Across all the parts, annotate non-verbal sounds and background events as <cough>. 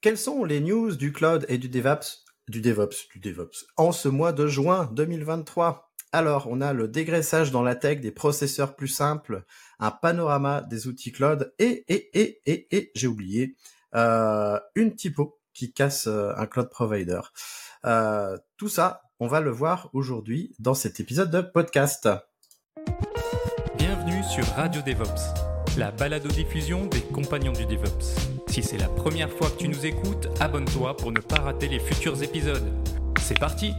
Quelles sont les news du cloud et du DevOps, du DevOps, du DevOps en ce mois de juin 2023 Alors, on a le dégraissage dans la tech des processeurs plus simples, un panorama des outils cloud et, et, et, et, j'ai oublié, euh, une typo qui casse euh, un cloud provider. Euh, tout ça, on va le voir aujourd'hui dans cet épisode de podcast. Bienvenue sur Radio DevOps, la balado-diffusion des compagnons du DevOps. Si c'est la première fois que tu nous écoutes, abonne-toi pour ne pas rater les futurs épisodes. C'est parti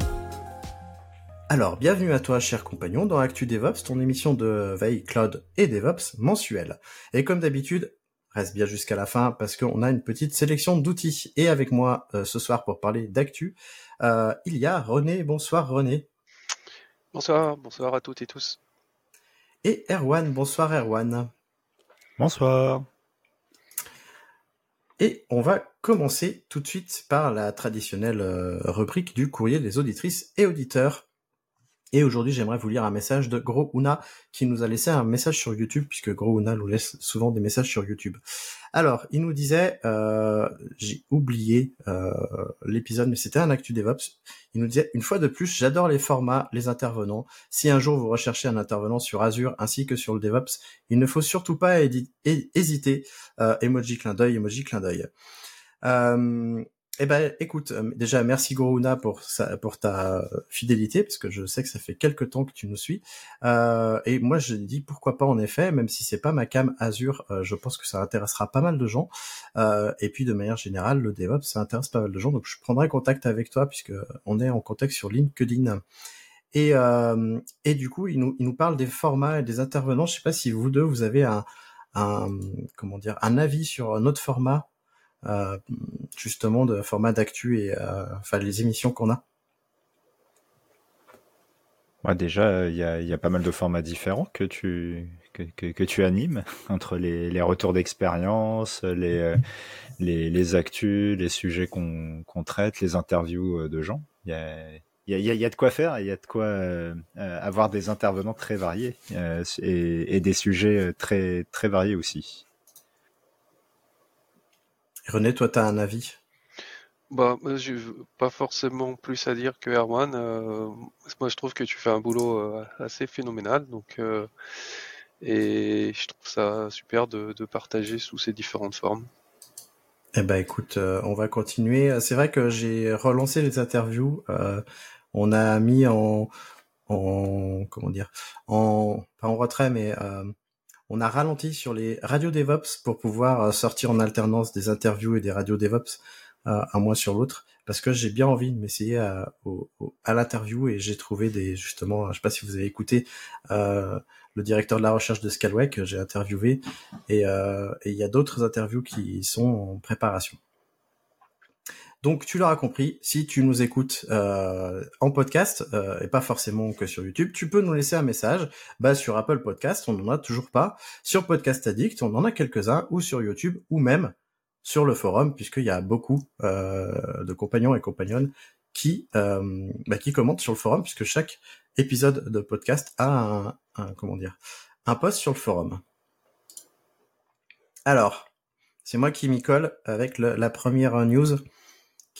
Alors, bienvenue à toi, cher compagnon, dans Actu DevOps, ton émission de veille cloud et DevOps mensuelle. Et comme d'habitude, reste bien jusqu'à la fin parce qu'on a une petite sélection d'outils. Et avec moi euh, ce soir pour parler d'actu, euh, il y a René. Bonsoir René. Bonsoir, bonsoir à toutes et tous. Et Erwan. Bonsoir Erwan. Bonsoir. Et on va commencer tout de suite par la traditionnelle euh, rubrique du courrier des auditrices et auditeurs. Et aujourd'hui, j'aimerais vous lire un message de Gros Una qui nous a laissé un message sur YouTube, puisque Gros Una nous laisse souvent des messages sur YouTube. Alors, il nous disait, euh, j'ai oublié euh, l'épisode, mais c'était un actu DevOps. Il nous disait, une fois de plus, j'adore les formats, les intervenants. Si un jour vous recherchez un intervenant sur Azure ainsi que sur le DevOps, il ne faut surtout pas hésiter. Euh, emoji clin d'œil, emoji clin d'œil. Euh, eh ben, écoute, euh, déjà merci Gorouna pour pour ta fidélité parce que je sais que ça fait quelques temps que tu nous suis. Euh, et moi, je dis pourquoi pas en effet, même si c'est pas ma cam Azure, euh, je pense que ça intéressera pas mal de gens. et puis de manière générale, le DevOps, ça intéresse pas mal de gens, donc je prendrai contact avec toi puisque on est en contact sur LinkedIn. Et et du coup, il nous il nous parle des formats et des intervenants. Je sais pas si vous deux vous avez un un comment dire un avis sur notre format euh, justement de format d'actu et euh, enfin les émissions qu'on a Ouais, déjà, il y a, pas mal de formats différents que tu, que, que, tu animes, <laughs> entre les, retours d'expérience, les, euh, les, les, actus, les sujets qu'on qu'on traite, les interviews de gens. Il y a, y, a, y a, de quoi faire, il y a de quoi euh, avoir des intervenants très variés euh, et, et, des sujets très, très variés aussi. René, toi, tu as un avis? Bah, j'ai pas forcément plus à dire que Erwan. Euh, moi, je trouve que tu fais un boulot euh, assez phénoménal, donc euh, et je trouve ça super de, partager sous ces différentes formes. Eh ben, écoute, on va continuer. C'est vrai que j'ai relancé les interviews. on a mis en, en comment dire, en pas en retrait, mais on a ralenti sur les radios DevOps pour pouvoir euh, sortir en alternance des interviews et des radios DevOps euh, un mois sur l'autre parce que j'ai bien envie de m'essayer à, l'interview et j'ai trouvé des justement, je sais pas si vous avez écouté euh, le directeur de la recherche de Scalway que j'ai interviewé et il y a d'autres interviews qui sont en préparation. Donc tu l'auras compris, si tu nous écoutes euh, en podcast euh, et pas forcément que sur YouTube, tu peux nous laisser un message. Bah sur Apple Podcast, on n'en a toujours pas. Sur Podcast Addict, on en a quelques-uns, ou sur YouTube, ou même sur le forum, puisqu'il y a beaucoup euh, de compagnons et compagnonnes qui bah, qui commentent sur le forum, puisque chaque épisode de podcast a un, comment dire un post sur le forum. Alors, c'est moi qui m'y colle avec la première news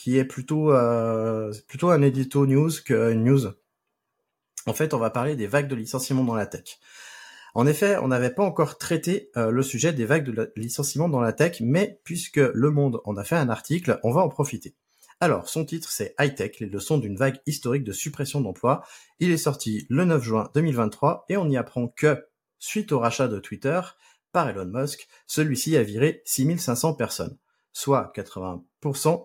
qui est plutôt euh, plutôt un édito news qu'une news. En fait, on va parler des vagues de licenciement dans la tech. En effet, on n'avait pas encore traité euh, le sujet des vagues de licenciement dans la tech, mais puisque Le Monde en a fait un article, on va en profiter. Alors, son titre, c'est High Tech, les leçons d'une vague historique de suppression d'emplois. Il est sorti le 9 juin 2023 et on y apprend que, suite au rachat de Twitter par Elon Musk, celui-ci a viré 6500 personnes soit 80%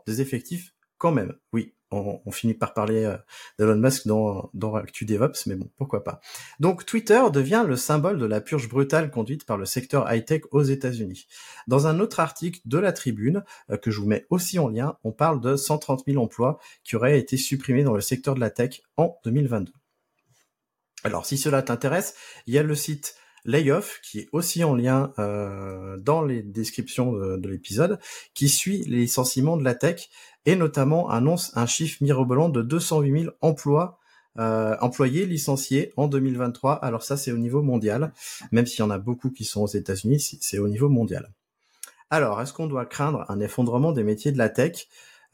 des effectifs quand même. Oui, on, finit par parler euh, d'Elon Musk dans, dans Actu DevOps, mais bon, pourquoi pas. Donc Twitter devient le symbole de la purge brutale conduite par le secteur high-tech aux États-Unis. Dans un autre article de la Tribune, euh, que je vous mets aussi en lien, on parle de 130 000 emplois qui auraient été supprimés dans le secteur de la tech en 2022. Alors si cela t'intéresse, il y a le site Layoff, qui est aussi en lien euh, dans les descriptions de, l'épisode, qui suit les licenciements de la tech et notamment annonce un chiffre mirobolant de 208 000 emplois euh, employés licenciés en 2023. Alors ça, c'est au niveau mondial, même s'il y en a beaucoup qui sont aux États-Unis, c'est au niveau mondial. Alors, est-ce qu'on doit craindre un effondrement des métiers de la tech?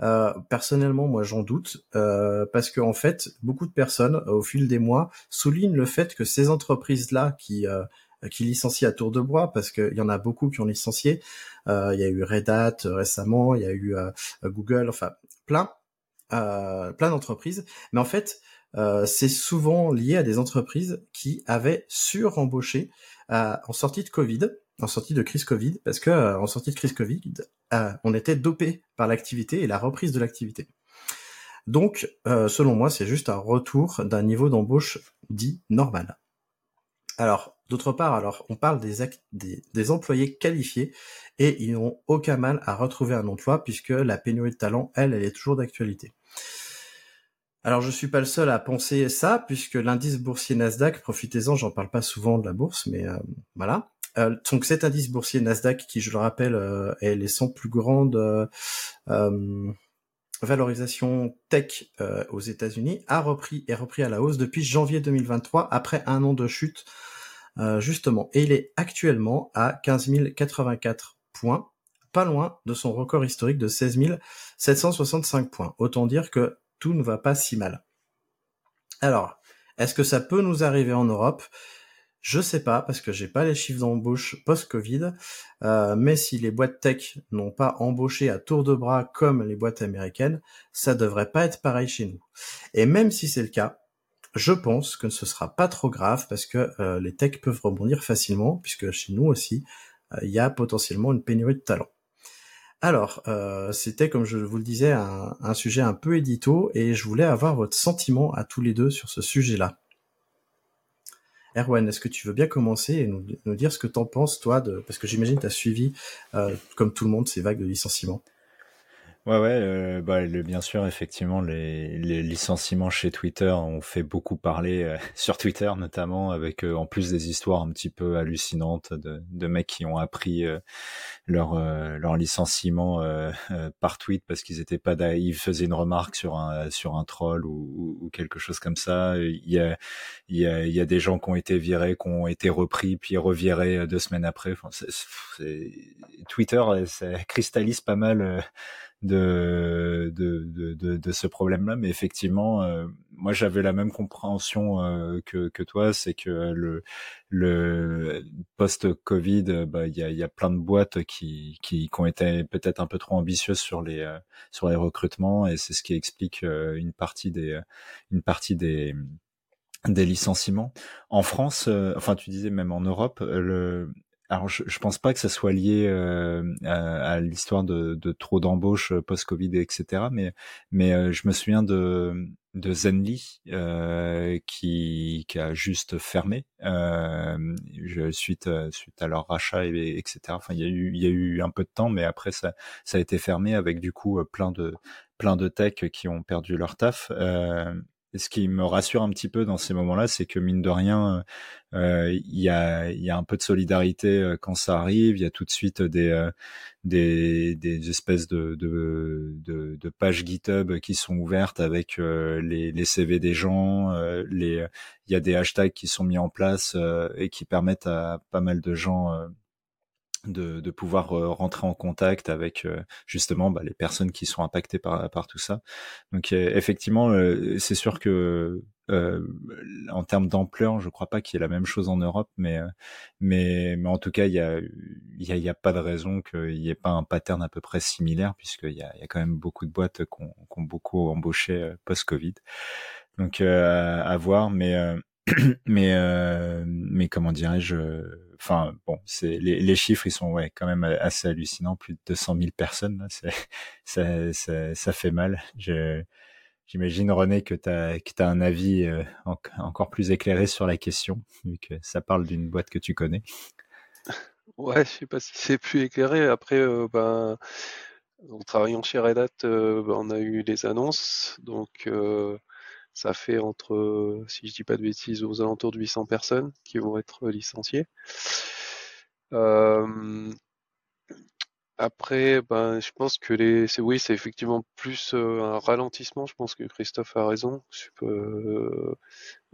Euh, personnellement, moi, j'en doute euh, parce qu'en en fait, beaucoup de personnes, au fil des mois, soulignent le fait que ces entreprises-là qui euh, qui licencient à tour de bras, parce qu'il y en a beaucoup qui ont licencié. il y a eu Red Hat récemment, il y a eu Google, enfin plein, plein d'entreprises. Mais en fait, c'est souvent lié à des entreprises qui avaient surembauché en sortie de Covid en sortie de crise Covid, parce que euh, en sortie de crise Covid, euh, on était dopé par l'activité et la reprise de l'activité. Donc, euh, selon moi, c'est juste un retour d'un niveau d'embauche dit normal. Alors, d'autre part, alors on parle des, employés qualifiés et ils n'ont aucun mal à retrouver un emploi puisque la pénurie de talent, elle, elle est toujours d'actualité. Alors je suis pas le seul à penser ça puisque l'indice boursier Nasdaq, profitez-en, j'en parle pas souvent de la bourse, mais voilà, euh, donc cet indice boursier Nasdaq, qui je le rappelle euh, est les 100 plus grandes euh, euh valorisations tech aux États-Unis, a repris et repris à la hausse depuis janvier 2023 après un an de chute justement. Et il est actuellement à 15 084 points, pas loin de son record historique de 16 765 points. Autant dire que tout ne va pas si mal. Alors, est-ce que ça peut nous arriver en Europe? Je sais pas parce que j'ai pas les chiffres d'embauche post-Covid, euh, mais si les boîtes tech n'ont pas embauché à tour de bras comme les boîtes américaines, ça devrait pas être pareil chez nous. Et même si c'est le cas, je pense que ce sera pas trop grave parce que euh, les techs peuvent rebondir facilement puisque chez nous aussi euh, il y a potentiellement une pénurie de talent. Alors, c'était comme je vous le disais un, un sujet un peu édito et je voulais avoir votre sentiment à tous les deux sur ce sujet-là. Erwan, est-ce que tu veux bien commencer et nous, dire ce que t'en penses, toi, de... parce que j'imagine tu as suivi, euh, comme tout le monde, ces vagues de licenciements. Ouais, ouais, euh, bah, bien sûr, effectivement, les, les, licenciements chez Twitter ont fait beaucoup parler euh, <laughs> sur Twitter, notamment avec euh, en plus des histoires un petit peu hallucinantes de, de mecs qui ont appris leur leur licenciement par tweet parce qu'ils étaient pas ils faisaient une remarque sur un sur un troll ou, ou, quelque chose comme ça. Il y a il y a y a des gens qui ont été virés, qui ont été repris puis revirés deux semaines après. Twitter, ça cristallise pas mal de, de, de, de, ce problème-là, mais effectivement, euh, moi j'avais la même compréhension euh, que, que toi, c'est que le, le post-Covid, bah, il y, a, y a plein de boîtes qui, qui, qui ont été peut-être un peu trop ambitieuses sur les, euh, sur les recrutements, et c'est ce qui explique une partie des, une partie des, des licenciements. En France, enfin tu disais même en Europe, le, alors je, je pense pas que ça soit lié euh, à, l'histoire de, de, trop d'embauches euh, post-Covid, etc. Mais, mais euh, je me souviens de, de Zenly euh, qui, qui a juste fermé euh, suite suite à leur rachat et, etc. Enfin, il y a eu il y a eu un peu de temps, mais après ça ça a été fermé avec du coup plein de plein de techs qui ont perdu leur taf. Euh, ce qui me rassure un petit peu dans ces moments-là, c'est que mine de rien, euh, il y, a, y, a, un peu de solidarité euh, quand ça arrive. Il y a tout de suite des, euh, des, des, espèces de, de, de, de, pages GitHub qui sont ouvertes avec les, les, CV des gens. les, il y a des hashtags qui sont mis en place et qui permettent à pas mal de gens de, de, pouvoir euh, rentrer en contact avec euh, justement bah, les personnes qui sont impactées par, par tout ça. Donc euh, effectivement, c'est sûr que en termes d'ampleur, je crois pas qu'il y ait la même chose en Europe, mais mais, mais en tout cas, il y a il y a, y a, pas de raison qu'il n'y ait pas un pattern à peu près similaire, puisqu'il y a, y a quand même beaucoup de boîtes qui ont, qui ont beaucoup embauché post-Covid. Donc à voir, mais <clears throat> mais mais comment dirais-je enfin bon, les, chiffres ils sont quand même assez hallucinants, plus de 200 000 personnes, <laughs> ça, fait mal. J'imagine, René, que tu as, un avis euh, encore plus éclairé sur la question, vu que ça parle d'une boîte que tu connais. <laughs> Ouais, je sais pas si c'est plus éclairé. Après, euh, ben, en travaillant chez Red Hat, euh, ben, on a eu les annonces. Donc, ça fait entre, si je dis pas de bêtises, aux alentours de 800 personnes qui vont être licenciées. Après, ben, je pense que les, c'est oui, c'est effectivement plus euh, un ralentissement. Je pense que Christophe a raison. Je, euh,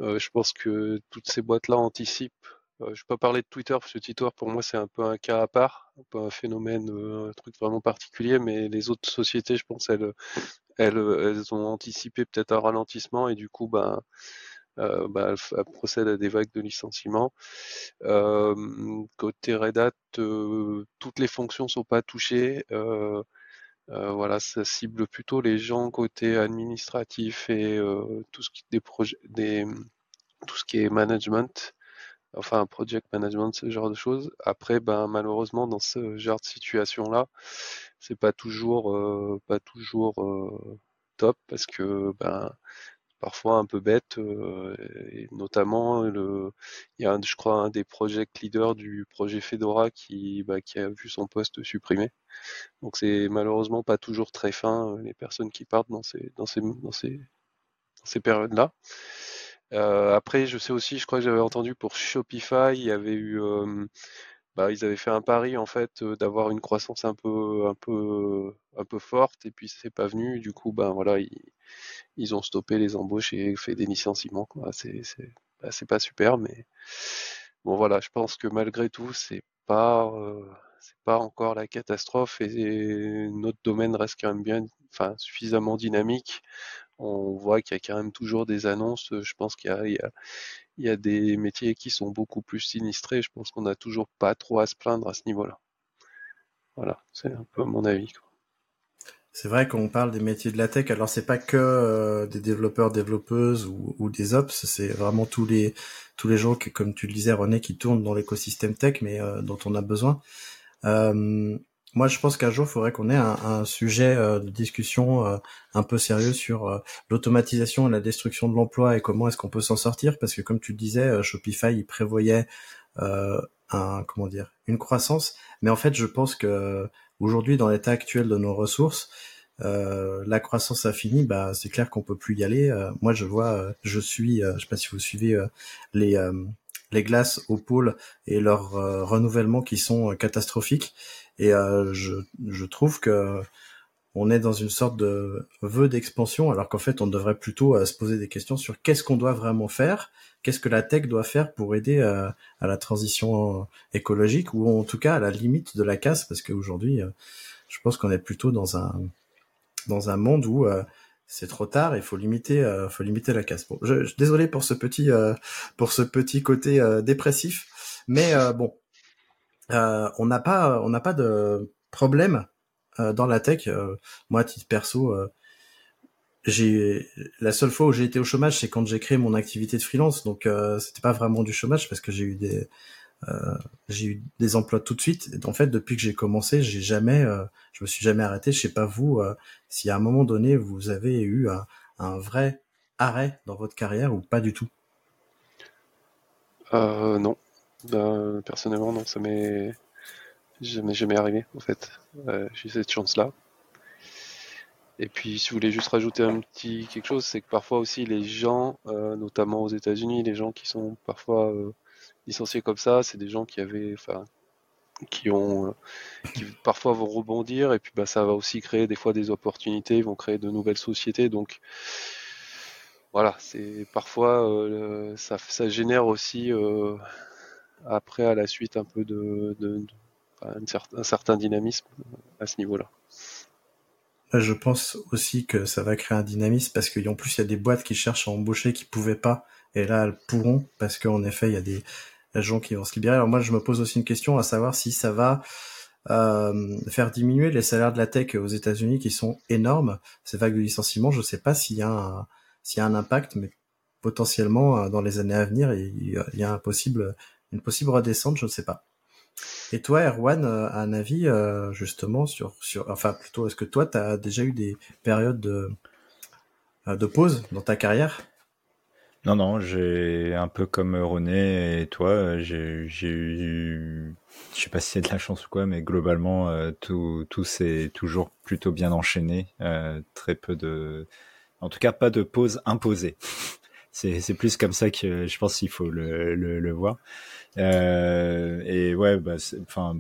euh, je pense que toutes ces boîtes-là anticipent. Je vais pas parler de Twitter parce que Twitter pour moi c'est un peu un cas à part, un peu un phénomène, un truc vraiment particulier. Mais les autres sociétés, je pense, elles, elles, elles ont anticipé peut-être un ralentissement et du coup, ben euh, bah, elle, procède à des vagues de licenciements. Euh, côté Red Hat, euh, toutes les fonctions sont pas touchées. voilà, ça cible plutôt les gens côté administratif et tout ce qui des des tout ce qui est management enfin project management, ce genre de choses. Après, ben malheureusement dans ce genre de situation là, c'est pas toujours pas toujours top parce que ben parfois un peu bête, euh, et notamment il y a je crois un des project leaders du projet Fedora qui, bah, qui a vu son poste supprimé. Donc c'est malheureusement pas toujours très fin euh, les personnes qui partent dans ces dans ces dans ces, dans ces périodes-là. Euh, après, je sais aussi, je crois que j'avais entendu pour Shopify, il y avait eu, euh, bah, ils avaient fait un pari en fait d'avoir une croissance un peu, un peu, un peu forte, et puis c'est pas venu. Du coup, ben voilà, ils, ils ont stoppé les embauches et fait des licenciements. C'est bah, pas super, mais bon voilà, je pense que malgré tout, c'est pas euh, c'est pas encore la catastrophe et, notre domaine reste quand même bien, enfin suffisamment dynamique. On voit qu'il y a quand même toujours des annonces. Je pense qu'il y, a des métiers qui sont beaucoup plus sinistrés. Je pense qu'on n'a toujours pas trop à se plaindre à ce niveau-là. Voilà, c'est un peu mon avis. C'est vrai qu'on parle des métiers de la tech, alors c'est pas que euh, des développeurs, développeuses ou, des ops, c'est vraiment tous les tous gens qui, comme tu le disais René, qui tournent dans l'écosystème tech, mais euh, dont on a besoin. Euh, moi, je pense qu'un jour, il faudrait qu'on ait un, sujet de discussion un peu sérieux sur l'automatisation et la destruction de l'emploi et comment est-ce qu'on peut s'en sortir, parce que comme tu le disais, Shopify il prévoyait un comment dire une croissance, mais en fait, je pense que Aujourd'hui, dans l'état actuel de nos ressources, euh, la croissance infinie, bah, c'est clair qu'on peut plus y aller. Euh, moi, je vois, euh, je suis, je sais pas si vous suivez les les glaces au pôle et leur renouvellement qui sont catastrophiques. Et je, je trouve que on est dans une sorte de vœu d'expansion, alors qu'en fait, on devrait plutôt se poser des questions sur qu'est-ce qu'on doit vraiment faire, qu'est-ce que la tech doit faire pour aider à la transition écologique, ou en tout cas à la limite de la casse, parce qu'aujourd'hui, je pense qu'on est plutôt dans un dans un monde où euh, c'est trop tard, il faut limiter, euh, faut limiter la casse. Bon, je, je, désolé pour ce petit, euh, pour ce petit côté dépressif, mais bon, on n'a pas, on n'a pas de problème dans la tech. moi, titre perso, j'ai la seule fois où j'ai été au chômage, c'est quand j'ai créé mon activité de freelance. Donc, c'était pas vraiment du chômage parce que j'ai eu des euh, j'ai eu des emplois tout de suite. Et en fait, depuis que j'ai commencé, j'ai jamais, euh, je me suis jamais arrêté. Je sais pas vous, euh, si à un moment donné vous avez eu un, un, vrai arrêt dans votre carrière ou pas du tout. non, ben, personnellement non, ça m'est jamais jamais arrivé en fait. j'ai cette chance-là. Et puis, si vous voulez juste rajouter un petit quelque chose, c'est que parfois aussi les gens, notamment aux États-Unis, les gens qui sont parfois licenciés comme ça, c'est des gens qui avaient, enfin, qui ont, qui parfois vont rebondir et puis bah ça va aussi créer des fois des opportunités, ils vont créer de nouvelles sociétés. Donc voilà, c'est parfois euh, ça, ça génère aussi euh, après à la suite un peu de, un, certain, dynamisme à ce niveau-là. Je pense aussi que ça va créer un dynamisme parce qu'en plus il y a des boîtes qui cherchent à embaucher qui pouvaient pas et là elles pourront parce qu'en effet il y a des gens qui vont se libérer. Alors moi, je me pose aussi une question à savoir si ça va euh, faire diminuer les salaires de la tech aux États-Unis qui sont énormes. Ces vagues de licenciements, je ne sais pas s'il y a un, y a un impact, mais potentiellement euh, dans les années à venir, il y a un possible, une possible redescente, je ne sais pas. Et toi, Erwan, euh, un avis justement sur, sur, enfin plutôt, est-ce que toi, tu as déjà eu des périodes de de pause dans ta carrière? Non, non, j'ai un peu comme René et toi, j'ai eu, je sais pas si c'est de la chance ou quoi, mais globalement, tout, tout s'est toujours plutôt bien enchaîné. très peu de, en tout cas, pas de pause imposée. <laughs> c'est plus comme ça que je pense qu'il faut le, le voir. Euh, et ouais, bah, enfin,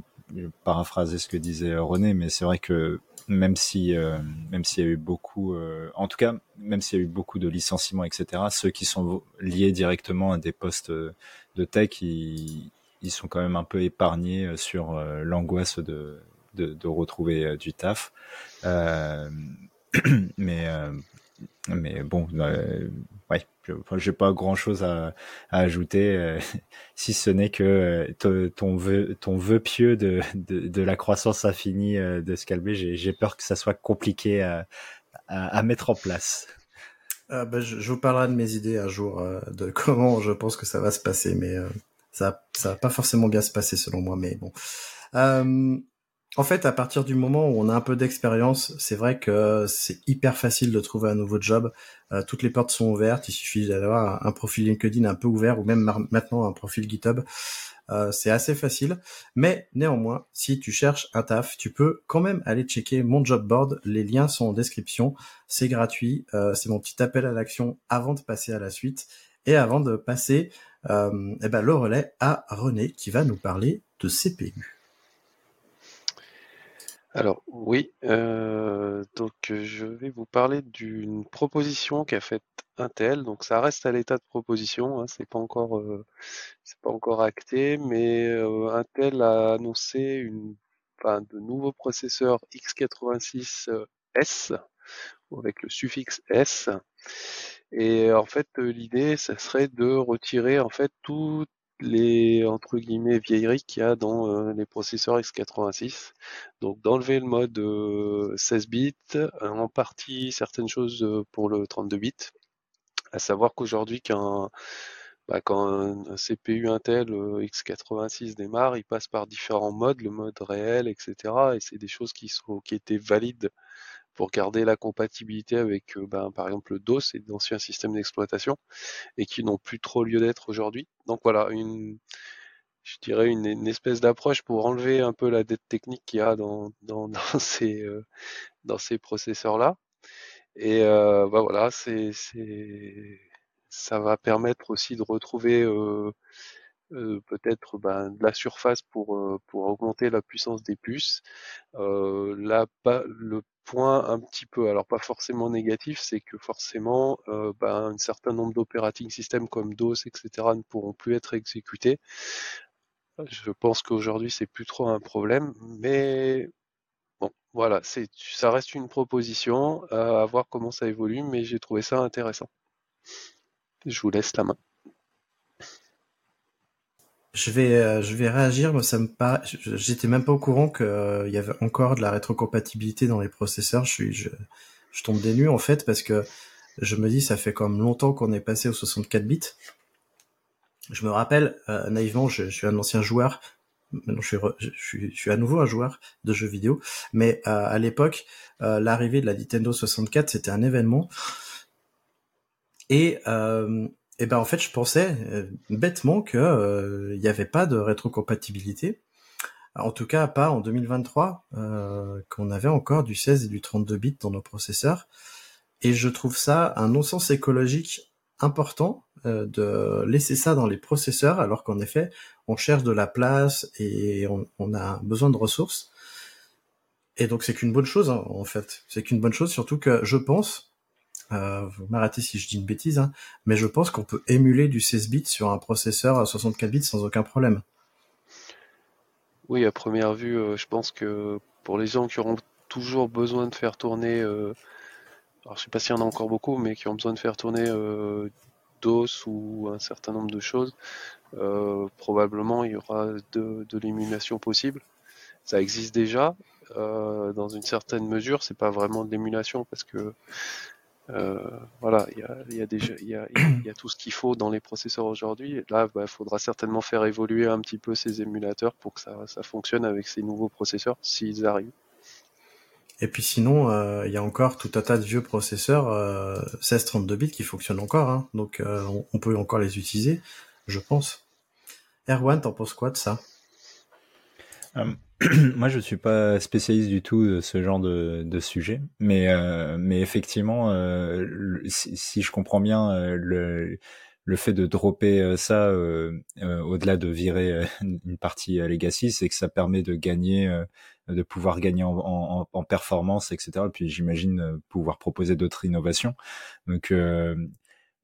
paraphraser ce que disait René, mais c'est vrai que même si euh, même s'il y a eu beaucoup, euh, en tout cas, même s'il y a eu beaucoup de licenciements, etc., ceux qui sont liés directement à des postes de tech, ils, ils sont quand même un peu épargnés sur l'angoisse de, de, de retrouver du taf. <clears throat> mais mais bon, ouais, j'ai pas grand chose à, à ajouter, euh, <laughs> si ce n'est que euh, ton vœu, ton vœu pieux de, de, de la croissance infinie euh, de Scalbé, j'ai peur que ça soit compliqué à, à, à mettre en place. Euh, bah, je, je, vous parlerai de mes idées un jour, de <laughs> comment je pense que ça va se passer, mais ça, ça va pas forcément bien se passer selon moi, mais bon. En fait, à partir du moment où on a un peu d'expérience, c'est vrai que c'est hyper facile de trouver un nouveau job. Euh, toutes les portes sont ouvertes. Il suffit d'avoir un, profil LinkedIn un peu ouvert ou même maintenant un profil GitHub. Euh, c'est assez facile. Mais néanmoins, si tu cherches un taf, tu peux quand même aller checker mon job board. Les liens sont en description. C'est gratuit. Euh, c'est mon petit appel à l'action avant de passer à la suite et avant de passer eh ben, le relais à René qui va nous parler de CPU. Alors oui, euh, donc je vais vous parler d'une proposition qu'a faite Intel. Donc ça reste à l'état de proposition, hein, c'est pas encore euh, c'est pas encore acté, mais euh, Intel a annoncé une enfin, de nouveaux processeurs x86S avec le suffixe S. Et en fait, l'idée, ça serait de retirer en fait tout les entre guillemets vieilleries qu'il y a dans euh, les processeurs x86. Donc d'enlever le mode 16 euh, bits, euh, en partie certaines choses pour le 32 bits. À savoir qu'aujourd'hui qu'un bah, quand un CPU Intel x86 démarre, il passe par différents modes, le mode réel, etc. Et c'est des choses qui sont qui étaient valides pour garder la compatibilité avec, euh, ben, par exemple, le DOS et d'anciens systèmes d'exploitation, et qui n'ont plus trop lieu d'être aujourd'hui. Donc voilà, une, je dirais une, espèce d'approche pour enlever un peu la dette technique qu'il y a dans, dans, <laughs> dans ces, euh, dans ces processeurs-là. Et euh, bah voilà, c'est, ça va permettre aussi de retrouver euh, euh, peut-être ben, de la surface pour, euh, pour augmenter la puissance des puces. Euh, là, pas, le point un petit peu, alors pas forcément négatif, c'est que forcément, euh, ben, un certain nombre d'operating systems comme DOS, etc., ne pourront plus être exécutés. Je pense qu'aujourd'hui, c'est plus trop un problème, mais bon, voilà, ça reste une proposition, à voir comment ça évolue, mais j'ai trouvé ça intéressant. Je vous laisse la main. Je vais, euh, je vais réagir. Moi, ça me. J'étais même pas au courant qu'il euh, y avait encore de la rétrocompatibilité dans les processeurs. Je suis, je, je tombe des nues en fait parce que je me dis, ça fait comme longtemps qu'on est passé aux 64 bits. Je me rappelle euh, naïvement, je, suis un ancien joueur. Maintenant, je suis, je, suis, je suis à nouveau un joueur de jeux vidéo. Mais à l'époque, l'arrivée de la Nintendo 64, c'était un événement. Et et ben en fait, je pensais euh, bêtement que euh, il n'y avait pas de rétrocompatibilité. En tout cas, pas en 2023, euh, qu'on avait encore du 16 et du 32 bits dans nos processeurs. Et je trouve ça un non-sens écologique important euh, de laisser ça dans les processeurs, alors qu'en effet, on cherche de la place et on, on a besoin de ressources. Et donc c'est qu'une bonne chose hein, en fait. C'est qu'une bonne chose, surtout que je pense euh, vous m'arrêtez si je dis une bêtise, hein, mais je pense qu'on peut émuler du 16 bits sur un processeur à 64 bits sans aucun problème. Oui, à première vue, euh, je pense que pour les gens qui auront toujours besoin de faire tourner, euh, alors je sais pas s'il y en a encore beaucoup, mais qui ont besoin de faire tourner DOS ou un certain nombre de choses, probablement il y aura de, de l'émulation possible. Ça existe déjà, dans une certaine mesure, c'est pas vraiment de l'émulation parce que euh, voilà, il y a, y, a déjà, y, a, y a tout ce qu'il faut dans les processeurs aujourd'hui. Là, il bah, faudra certainement faire évoluer un petit peu ces émulateurs pour que ça, ça fonctionne avec ces nouveaux processeurs, s'ils arrivent. Et puis sinon, euh, il y a encore tout un tas de vieux processeurs euh, 16-32 bits qui fonctionnent encore, hein. donc euh, on, on, peut encore les utiliser, je pense. Erwan, t'en penses quoi de ça? Euh, <clears throat> Moi, je suis pas spécialiste du tout de ce genre de, de sujet, mais euh, mais effectivement, si, si, je comprends bien le le fait de dropper ça au-delà de virer <laughs> une partie legacy, c'est que ça permet de gagner de pouvoir gagner en, en, en performance, etc. Et puis j'imagine euh, pouvoir proposer d'autres innovations. Donc euh,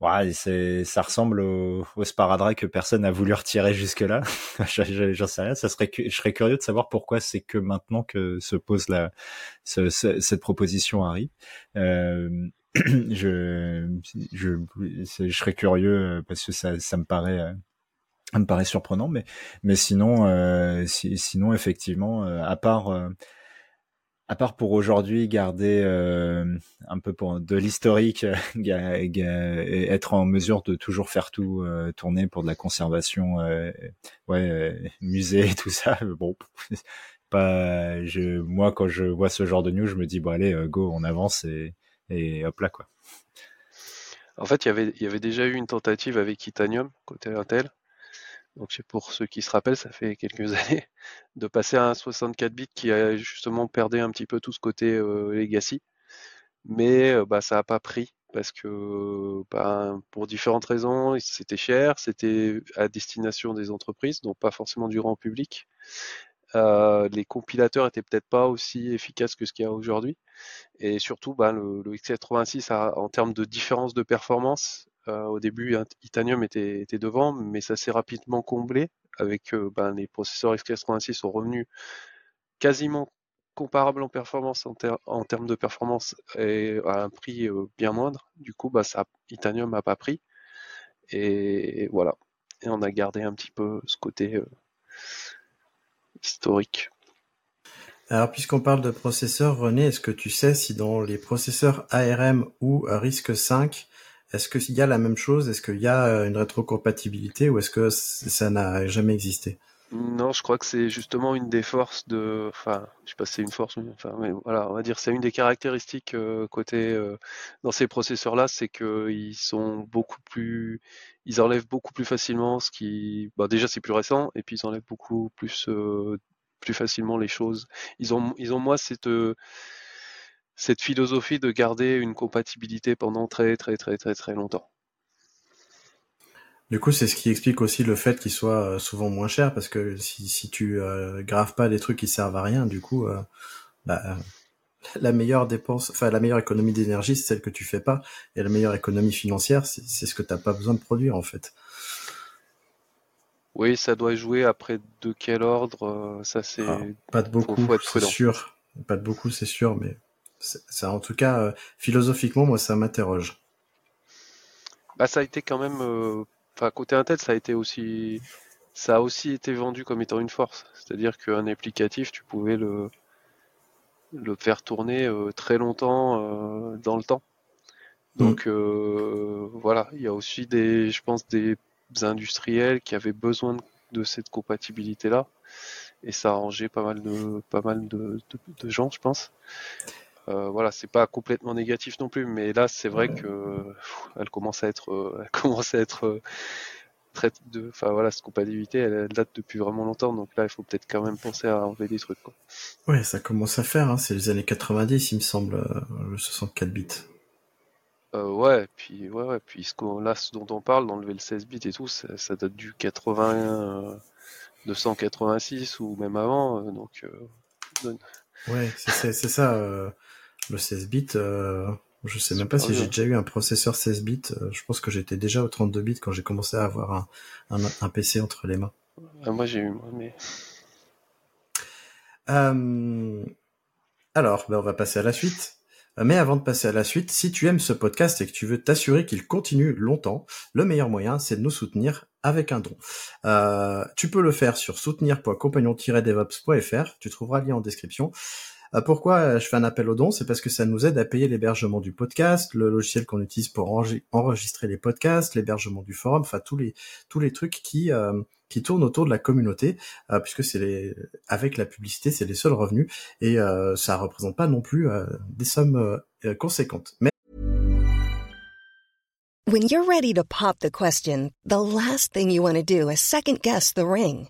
ouais, c'est ça ressemble au, au sparadrap que personne n'a voulu retirer jusque là. <laughs> J'en sais rien. Ça serait, je serais curieux de savoir pourquoi c'est que maintenant que se pose la ce, ce, cette proposition arrive. Euh, <clears throat> je, je, je serais curieux euh, parce que ça, ça me paraît euh, ça me paraît surprenant, mais mais sinon, euh, si, sinon effectivement, euh, à part à part pour aujourd'hui garder euh, un peu de l'historique, <laughs> être en mesure de toujours faire tout euh, tourner pour de la conservation, ouais, musée et tout ça. <laughs> Bon, <laughs> pas, moi quand je vois ce genre de news, je me dis bon allez, go, on avance et, et hop là quoi. En fait, il y avait déjà eu une tentative avec Titanium côté Intel donc pour ceux qui se rappellent, ça fait quelques <laughs> années, de passer à un 64 bits qui a justement perdu un petit peu tout ce côté euh, legacy. Mais euh, bah, ça n'a pas pris parce que bah, pour différentes raisons, c'était cher, c'était à destination des entreprises, donc pas forcément du grand public. Euh, les compilateurs étaient peut-être pas aussi efficaces que ce qu'il y a aujourd'hui. Et surtout, bah, le, le x86 a, en termes de différence de performance, au début, Itanium était, devant, mais ça s'est rapidement comblé avec euh, ben, les processeurs x86 sont revenus quasiment comparables en performance en, ter en, termes de performance et à un prix euh, bien moindre. Du coup, bah, Itanium n'a pas pris. Et, voilà. Et on a gardé un petit peu ce côté euh, historique. Alors, puisqu'on parle de processeurs, René, est-ce que tu sais si dans les processeurs ARM ou RISC-V, est-ce qu'il y a la même chose Est-ce qu'il y a euh, une rétrocompatibilité ou est-ce que ça n'a jamais existé? Non, je crois que c'est justement une des forces de. Enfin, je sais pas si c'est une force, enfin, mais voilà, on va dire c'est une des caractéristiques euh, côté euh, dans ces processeurs-là, c'est qu'ils sont beaucoup plus, ils enlèvent beaucoup plus facilement ce qui, bah, déjà c'est plus récent et puis ils enlèvent beaucoup plus plus facilement les choses. Ils ont ils ont moins cette cette philosophie de garder une compatibilité pendant très très très très très longtemps. Du coup, c'est ce qui explique aussi le fait qu'il soit euh, souvent moins cher, parce que si, si tu euh, graves pas des trucs qui servent à rien, du coup, euh, bah, la meilleure dépense, enfin la meilleure économie d'énergie, c'est celle que tu fais pas, et la meilleure économie financière, c'est ce que t'as pas besoin de produire en fait. Oui, ça doit jouer après de quel ordre, ça c'est. Ah, pas de beaucoup, c'est sûr. Pas de beaucoup, c'est sûr, mais ça, en tout cas, euh, philosophiquement, moi, ça m'interroge. Bah, ça a été quand même, euh, enfin, côté Intel, ça a été aussi, ça a aussi été vendu comme étant une force. C'est-à-dire qu'un applicatif, tu pouvais le, le faire tourner euh, très longtemps euh, dans le temps. Donc mmh. voilà, il y a aussi des, je pense, des industriels qui avaient besoin de cette compatibilité-là, et ça a arrangé pas mal de, pas mal de, de, de gens, je pense. Euh, voilà, c'est pas complètement négatif non plus, mais là c'est vrai que pff, elle commence à être, euh, elle <laughs> commence à être euh, très de, enfin voilà, cette compatibilité, elle, elle, date depuis vraiment longtemps, donc là il faut peut-être quand même penser à enlever des trucs. Quoi. Ouais, ça commence à faire, hein, c'est les années 90, il me semble, le 64 bits. Euh, ouais, puis ouais, ouais, puis ce là, ce dont on parle, d'enlever le 16 bits et tout, ça, ça date du 81, 286 ou même avant, donc. Ouais, c'est ça. Euh, le 16 bits, euh, je sais même pas si j'ai déjà eu un processeur 16 bits. Euh, je pense que j'étais déjà au 32 bits quand j'ai commencé à avoir un, un, un, PC entre les mains. Ah, moi j'ai eu, moi, mais. Euh, alors, ben on va passer à la suite. Euh, mais avant de passer à la suite, si tu aimes ce podcast et que tu veux t'assurer qu'il continue longtemps, le meilleur moyen, c'est de nous soutenir avec un don. Euh, tu peux le faire sur soutenir.compagnon-devops.fr, tu trouveras le lien en description. Pourquoi je fais un appel aux dons? C'est parce que ça nous aide à payer l'hébergement du podcast, le logiciel qu'on utilise pour enregistrer les podcasts, l'hébergement du forum, enfin tous les tous les trucs qui qui tournent autour de la communauté, puisque c'est les avec la publicité, c'est les seuls revenus et ça représente pas non plus des sommes conséquentes. Mais When you're ready to pop the question, the last thing you want to do is second guess the ring.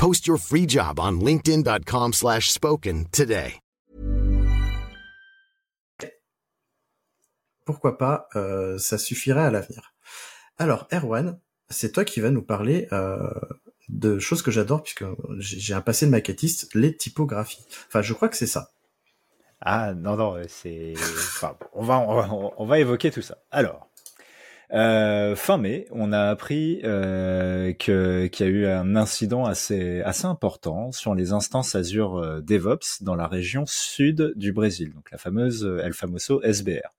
Post your free job on linkedin.com/spoken today. Pourquoi pas euh, ça suffirait à l'avenir. Alors Erwan, c'est toi qui vas nous parler euh, de choses que j'adore puisque j'ai un passé de maquettiste, les typographies. Enfin, je crois que c'est ça. Ah non non, c'est enfin, on va on va évoquer tout ça. Alors, euh, fin mai, on a appris euh, que qu'il y a eu un incident assez assez important sur les instances Azure euh, DevOps dans la région sud du Brésil, donc la fameuse El Famoso SBR.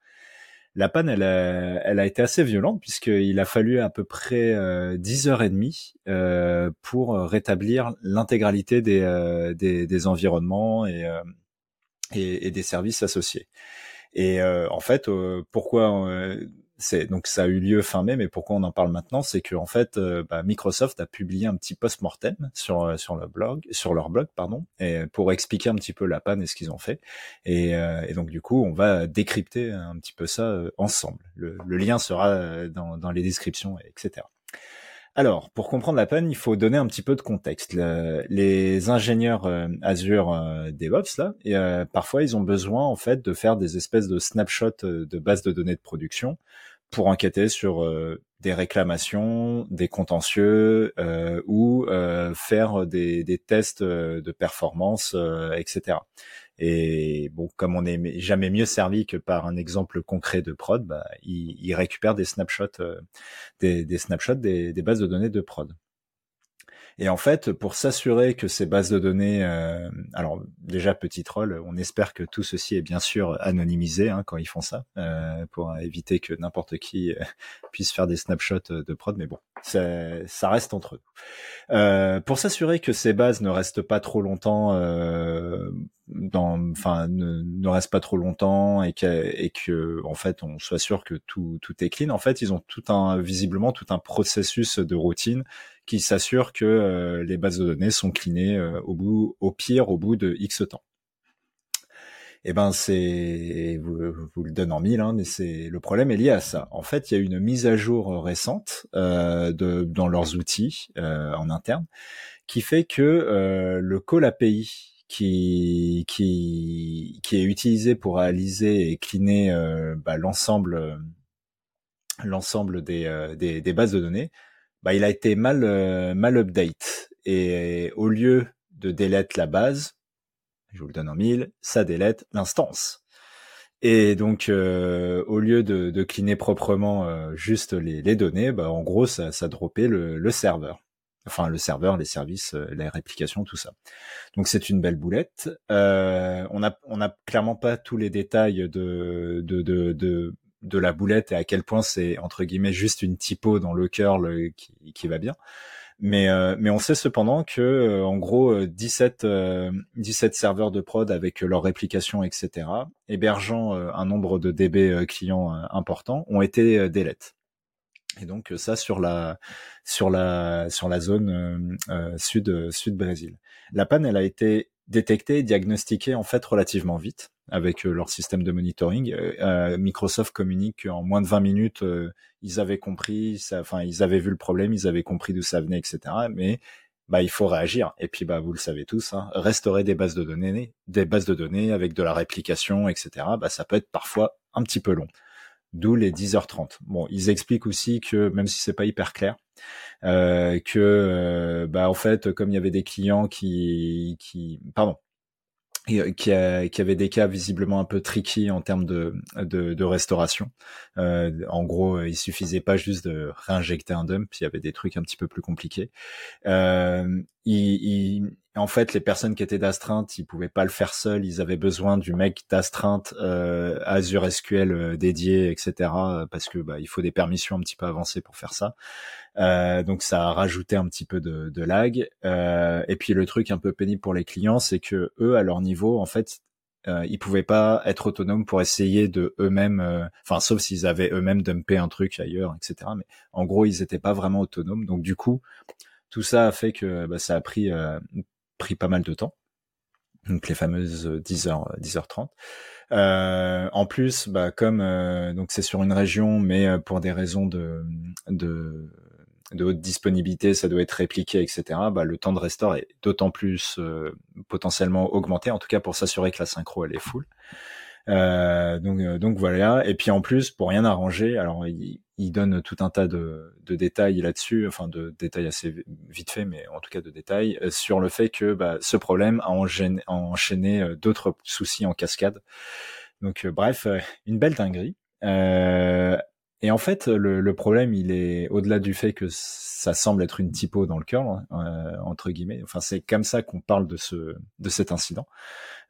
La panne, elle a, elle a été assez violente puisqu'il a fallu à peu près euh, 10 heures et demie euh, pour rétablir l'intégralité des, euh, des, des, environnements et, euh, et, et, des services associés. Et en fait, pourquoi c'est donc ça a eu lieu fin mai, mais pourquoi on en parle maintenant, c'est que en fait, euh, bah, Microsoft a publié un petit post-mortem sur euh, sur le blog, sur leur blog, pardon, et pour expliquer un petit peu la panne et ce qu'ils ont fait. Et, euh, et, donc du coup, on va décrypter un petit peu ça ensemble. Le, lien sera dans, dans les descriptions, etc. Alors, pour comprendre la panne, il faut donner un petit peu de contexte. les ingénieurs Azure DevOps là, parfois ils ont besoin en fait de faire des espèces de snapshots de bases de données de production pour enquêter sur euh, des réclamations, des contentieux euh, ou euh, faire des, tests de performance, etc. Et bon, comme on n'est jamais mieux servi que par un exemple concret de prod, bah, il, récupère des snapshots, des, snapshots des bases de données de prod. Et en fait, pour s'assurer que ces bases de données, euh, alors déjà petit troll, on espère que tout ceci est bien sûr anonymisé hein, quand ils font ça, euh, pour éviter que n'importe qui euh, <laughs> puisse faire des snapshots de prod. Mais bon, ça reste entre eux. Euh, pour s'assurer que ces bases ne restent pas trop longtemps, euh, dans, enfin, ne, ne, restent pas trop longtemps et que, et que, en fait, on soit sûr que tout, tout est clean. En fait, ils ont tout un, visiblement, tout un processus de routine qui s'assure que euh, les bases de données sont cleanées euh, au bout, au pire, au bout de X temps eh ben c'est vous, vous, le donne en mille, hein, mais c'est le problème est lié à ça. En fait, il y a une mise à jour récente euh, de, dans leurs outils euh, en interne qui fait que euh, le call API qui, qui, qui est utilisé pour réaliser et cleaner euh, bah, l'ensemble l'ensemble des, des, des, bases de données, bah, il a été mal euh, mal update et au lieu de delete la base, je vous le donne en mille, ça délète l'instance. Et donc, euh, au lieu de, de cleaner proprement euh, juste les, les, données, bah, en gros, ça, ça droppait le, le, serveur. Enfin, le serveur, les services, euh, les réplications, tout ça. Donc, c'est une belle boulette. Euh, on n'a on a clairement pas tous les détails de, de, de, de, de la boulette et à quel point c'est, entre guillemets, juste une typo dans le curl qui, qui va bien. Mais, euh, mais on sait cependant que, euh, en gros, 17, euh, 17 serveurs de prod avec leur réplication, etc., hébergeant un nombre de DB clients importants, ont été délètes. Et donc ça sur la sur la sur la zone sud sud Brésil. La panne, elle a été détectée et diagnostiquée en fait relativement vite. Avec leur système de monitoring. Microsoft communique qu'en moins de 20 minutes, ils avaient compris, enfin ils avaient vu le problème, ils avaient compris d'où ça venait, etc. Mais bah il faut réagir. Et puis bah vous le savez tous, hein, restaurer des bases de données, des bases de données avec de la réplication, etc. Bah ça peut être parfois un petit peu long. D'où les 10h30. Bon, ils expliquent aussi que même si c'est pas hyper clair, euh, que euh, bah en fait comme il y avait des clients qui qui pardon euh, qui, qui, avait des cas visiblement un peu tricky en termes de, de, de restauration. Euh, en gros, il suffisait pas juste de réinjecter un dump, il y avait des trucs un petit peu plus compliqués. Euh, en fait, les personnes qui étaient d'astreinte, ils pouvaient pas le faire seuls. Ils avaient besoin du mec d'astreinte euh, Azure SQL euh, dédié, etc. Parce que bah, il faut des permissions un petit peu avancées pour faire ça. Euh, donc ça a rajouté un petit peu de, de lag. Euh, et puis le truc un peu pénible pour les clients, c'est que eux, à leur niveau, en fait, euh, ils pouvaient pas être autonomes pour essayer de eux-mêmes, euh, enfin sauf s'ils avaient eux-mêmes dumpé un truc ailleurs, etc. Mais en gros, ils étaient pas vraiment autonomes. Donc du coup, tout ça a fait que bah, ça a pris euh, pas mal de temps. Donc les fameuses 10h 10h30. Euh, en plus, bah, comme euh, donc c'est sur une région, mais euh, pour des raisons de haute disponibilité, ça doit être répliqué, etc. Bah, le temps de restore est d'autant plus potentiellement augmenté, en tout cas pour s'assurer que la synchro elle est full. Euh, donc, euh, donc voilà. Et puis en plus, pour rien arranger, alors il, il donne tout un tas de, de détails là-dessus, enfin de détails assez vite fait, mais en tout cas de détails euh, sur le fait que bah, ce problème a enchaîné, d'autres soucis en cascade. Donc bref, une belle dinguerie. Euh, et en fait, le, le problème, il est au-delà du fait que ça semble être une typo dans le cœur, euh, entre guillemets. Enfin, c'est comme ça qu'on parle de ce de cet incident.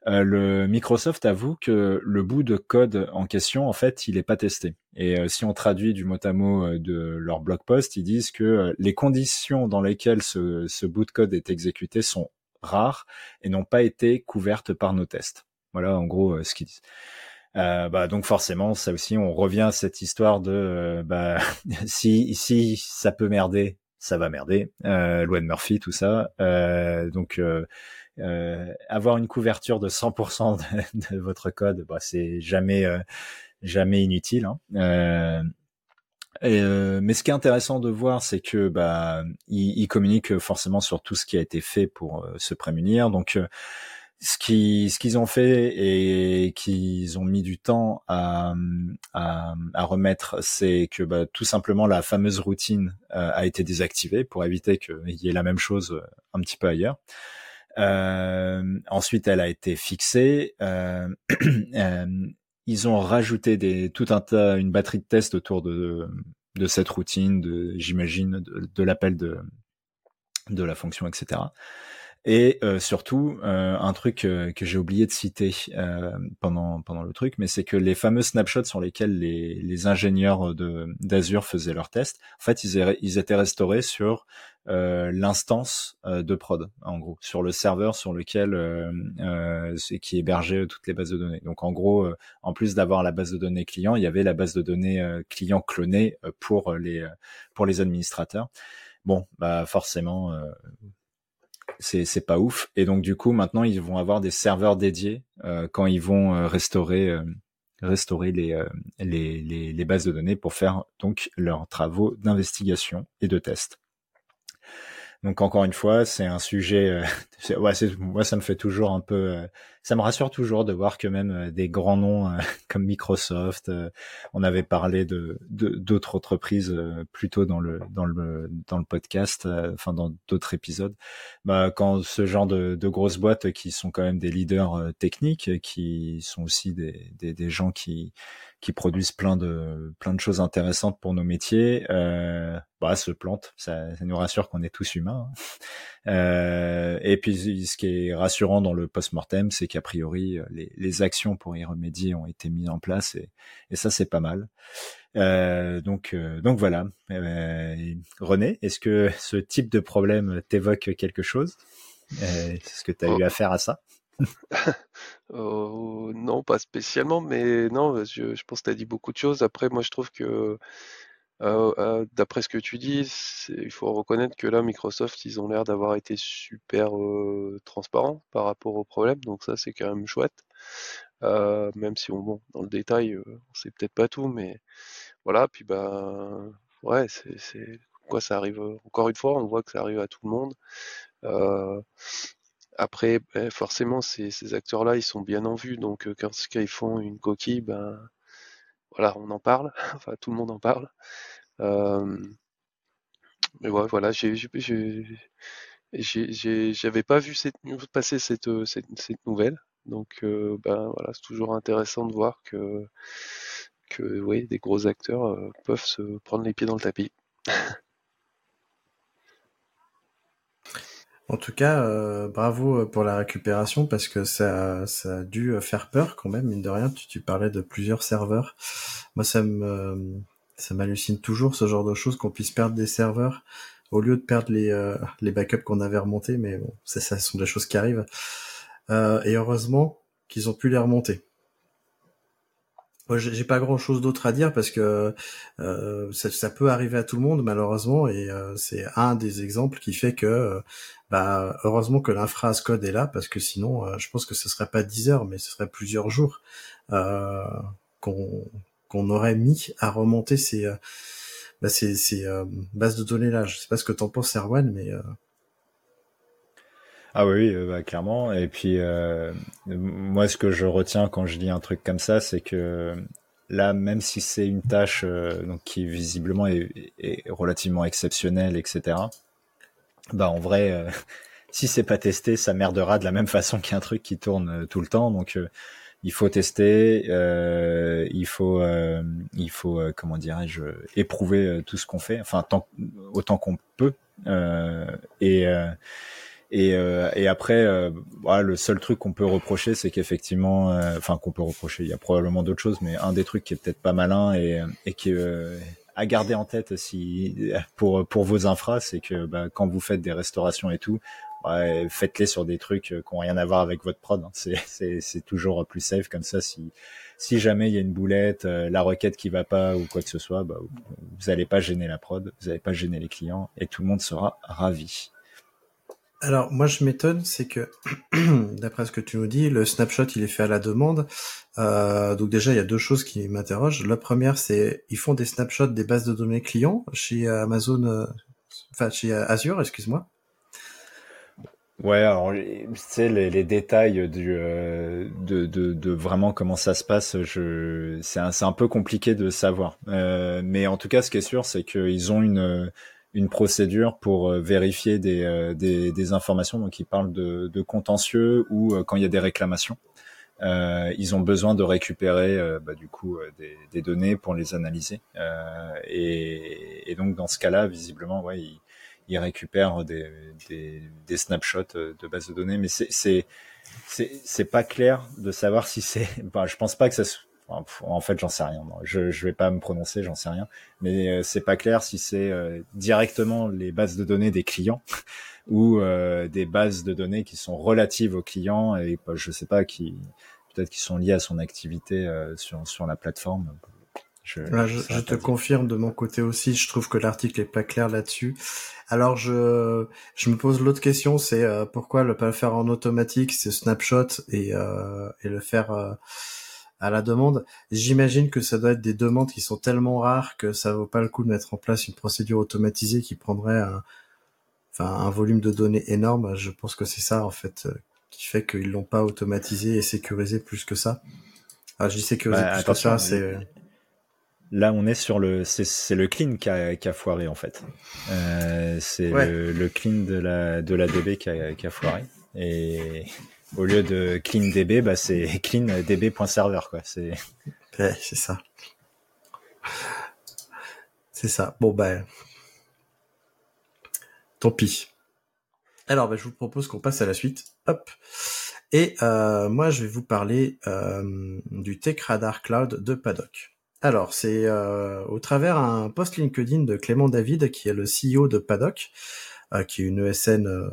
Euh, le Microsoft avoue que le bout de code en question, en fait, il est pas testé. Et euh, si on traduit du mot à mot euh, de leur blog post, ils disent que les conditions dans lesquelles ce, ce bout de code est exécuté sont rares et n'ont pas été couvertes par nos tests. Voilà, en gros, ce qu'ils disent. Euh, bah, donc forcément, ça aussi, on revient à cette histoire de euh, bah, <laughs> si si ça peut merder, ça va merder. Euh, de Murphy, tout ça. Euh, donc euh, avoir une couverture de 100% de, votre code, bah, c'est jamais jamais inutile. Hein. Et, mais ce qui est intéressant de voir, c'est que bah, il, il, communique forcément sur tout ce qui a été fait pour se prémunir. Donc ce qui ce qu'ils ont fait et qu'ils ont mis du temps à, à, à remettre, c'est que bah, tout simplement la fameuse routine euh, a été désactivée pour éviter qu'il y ait la même chose euh, un petit peu ailleurs. Euh, ensuite, elle a été fixée. Euh, <clears throat> euh, ils ont rajouté des tout un tas, une batterie de tests autour de de cette routine, de j'imagine de, de l'appel de de la fonction, etc. Et euh, surtout, euh, un truc euh, que j'ai oublié de citer euh, pendant pendant le truc, mais c'est que les fameux snapshots sur lesquels les, les ingénieurs de d'Azure faisaient leurs tests, en fait, ils, ils étaient restaurés sur l'instance de prod, en gros, sur le serveur sur lequel c'est qui hébergeait toutes les bases de données. Donc, en gros, en plus d'avoir la base de données client, il y avait la base de données client clonée pour les pour les administrateurs. Bon, bah forcément c'est c'est pas ouf. Et donc du coup maintenant ils vont avoir des serveurs dédiés euh, quand ils vont euh, restaurer euh, restaurer les, les, les bases de données pour faire donc leurs travaux d'investigation et de test. Donc encore une fois, c'est un sujet. Euh, <laughs> ouais, moi, ça me fait toujours un peu. Euh, ça me rassure toujours de voir que même euh, des grands noms <laughs> comme Microsoft, on avait parlé de d'autres entreprises dans le dans le podcast, enfin dans d'autres épisodes. Bah, quand ce genre de, grosses boîtes qui sont quand même des leaders techniques, qui sont aussi des, gens qui produisent plein de choses intéressantes pour nos métiers, euh, bah, se plantent. Ça, ça nous rassure qu'on est tous humains. Hein. Euh, et puis, ce qui est rassurant dans le post-mortem, c'est qu'a priori, les, les, actions pour y remédier ont été mises en place, et, et ça, c'est pas mal. Euh, donc, euh, donc voilà. Euh, René, est-ce que ce type de problème t'évoque quelque chose? Est-ce que tu as oh. eu affaire à ça? <laughs> Oh, non, pas spécialement, mais non, je, je pense que tu as dit beaucoup de choses. Après, moi, je trouve que, euh, euh, d'après ce que tu dis, il faut reconnaître que là, Microsoft, ils ont l'air d'avoir été super euh, transparents par rapport au problème, donc ça, c'est quand même chouette. même si on, bon, dans le détail, on sait peut-être pas tout, mais voilà. Puis bah, ouais, c'est quoi, ça arrive encore une fois, on voit que ça arrive à tout le monde. après, ben, forcément, ces, ces acteurs-là, ils sont bien en vue, donc quand, ils font une coquille, ben voilà, on en parle, <laughs> enfin tout le monde en parle. mais voilà, j'ai, j'avais pas vu passer cette, cette, nouvelle, donc ben voilà, c'est toujours intéressant de voir que que oui, des gros acteurs peuvent se prendre les pieds dans le tapis. <laughs> En tout cas, euh, bravo pour la récupération parce que ça, a dû faire peur quand même, mine de rien. Tu, parlais de plusieurs serveurs. Moi, ça me, ça m'hallucine toujours ce genre de choses qu'on puisse perdre des serveurs au lieu de perdre les, euh, les backups qu'on avait remontés. Mais bon, ça, ça sont des choses qui arrivent. Euh, et heureusement qu'ils ont pu les remonter j'ai pas grand chose d'autre à dire parce que euh, ça, peut arriver à tout le monde malheureusement et euh, c'est un des exemples qui fait que euh, bah heureusement que l'infra code est là parce que sinon je pense que ce serait pas 10 heures mais ce serait plusieurs jours qu'on qu'on aurait mis à remonter ces bah, ces, ces bases de données là. Je sais pas ce que t'en penses Erwan mais ah oui, euh, bah, clairement. Et puis, euh, moi, ce que je retiens quand je lis un truc comme ça, c'est que là, même si c'est une tâche euh, donc, qui visiblement est, relativement exceptionnelle, etc., bah en vrai, <laughs> si c'est pas testé, ça merdera de la même façon qu'un truc qui tourne tout le temps. Donc, il faut tester, il faut, il faut, comment dirais-je, éprouver tout ce qu'on fait, enfin tant, autant qu'on peut. et et, euh, et après, euh, voilà, le seul truc qu'on peut reprocher, c'est qu'effectivement, euh, enfin qu'on peut reprocher, il y a probablement d'autres choses, mais un des trucs qui est peut-être pas malin et, et qui est à garder en tête si <laughs> pour pour vos infras, c'est que bah, quand vous faites des restaurations et tout, ouais, faites-les sur des trucs qui ont rien à voir avec votre prod. Hein. <laughs> C'est toujours plus safe comme ça. Si si jamais il y a une boulette, la requête qui va pas ou quoi que ce soit, bah, vous n'allez pas gêner la prod, vous n'allez pas gêner les clients et tout le monde sera ravi. Alors moi je m'étonne, c'est que <clears throat> d'après ce que tu nous dis, le snapshot il est fait à la demande. Euh, donc déjà il y a deux choses qui m'interrogent. La première c'est ils font des snapshots des bases de données clients chez Amazon, euh, enfin chez Azure, excuse-moi. Ouais, alors tu sais les, les, détails du euh, de, de, de, vraiment comment ça se passe, je c'est un, un peu compliqué de savoir. Euh, mais en tout cas, ce qui est sûr, c'est qu'ils ont une une procédure pour euh, vérifier des, euh, des, des, informations. Donc, ils parlent de, de contentieux ou euh, quand il y a des réclamations. Euh, ils ont besoin de récupérer bah, du coup des, des, données pour les analyser. Et, et, donc, dans ce cas-là, visiblement, ouais, ils, ils récupèrent des, des, des, snapshots de base de données. Mais c'est c'est pas clair de savoir si c'est. <laughs> Bah, je pense pas que ça en fait, j'en sais rien. Je je vais pas me prononcer, j'en sais rien. Mais euh, c'est pas clair si c'est euh, directement les bases de données des clients <laughs> ou euh, des bases de données qui sont relatives aux clients et bah, je sais pas qui peut-être qui sont liées à son activité sur sur la plateforme. Je, je, te confirme de mon côté aussi. Je trouve que l'article est pas clair là-dessus. Alors je je me pose l'autre question, c'est pourquoi le pas le faire en automatique, c'est snapshot et et le faire à la demande. J'imagine que ça doit être des demandes qui sont tellement rares que ça vaut pas le coup de mettre en place une procédure automatisée qui prendrait un, enfin, un volume de données énorme. Je pense que c'est ça, en fait, euh, qui fait qu'ils l'ont pas automatisé et sécurisé plus que ça. Ah, je dis sécurisé bah, plus que ça, c'est... Là, on est sur le, c'est le clean qui a, qui a, foiré en fait. Euh, c'est le, clean de la de la DB qui a, qui a foiré. Et au lieu de clean bah c'est <laughs> cleandb.server quoi. <laughs> C'est ça. C'est ça. Bon ben tant pis. Alors ben, je vous propose qu'on passe à la suite. Hop. Et euh, moi je vais vous parler euh, du Tech Radar Cloud de Paddock. Alors, c'est euh, au travers un post LinkedIn de Clément David, qui est le CEO de Paddock, qui est une ESN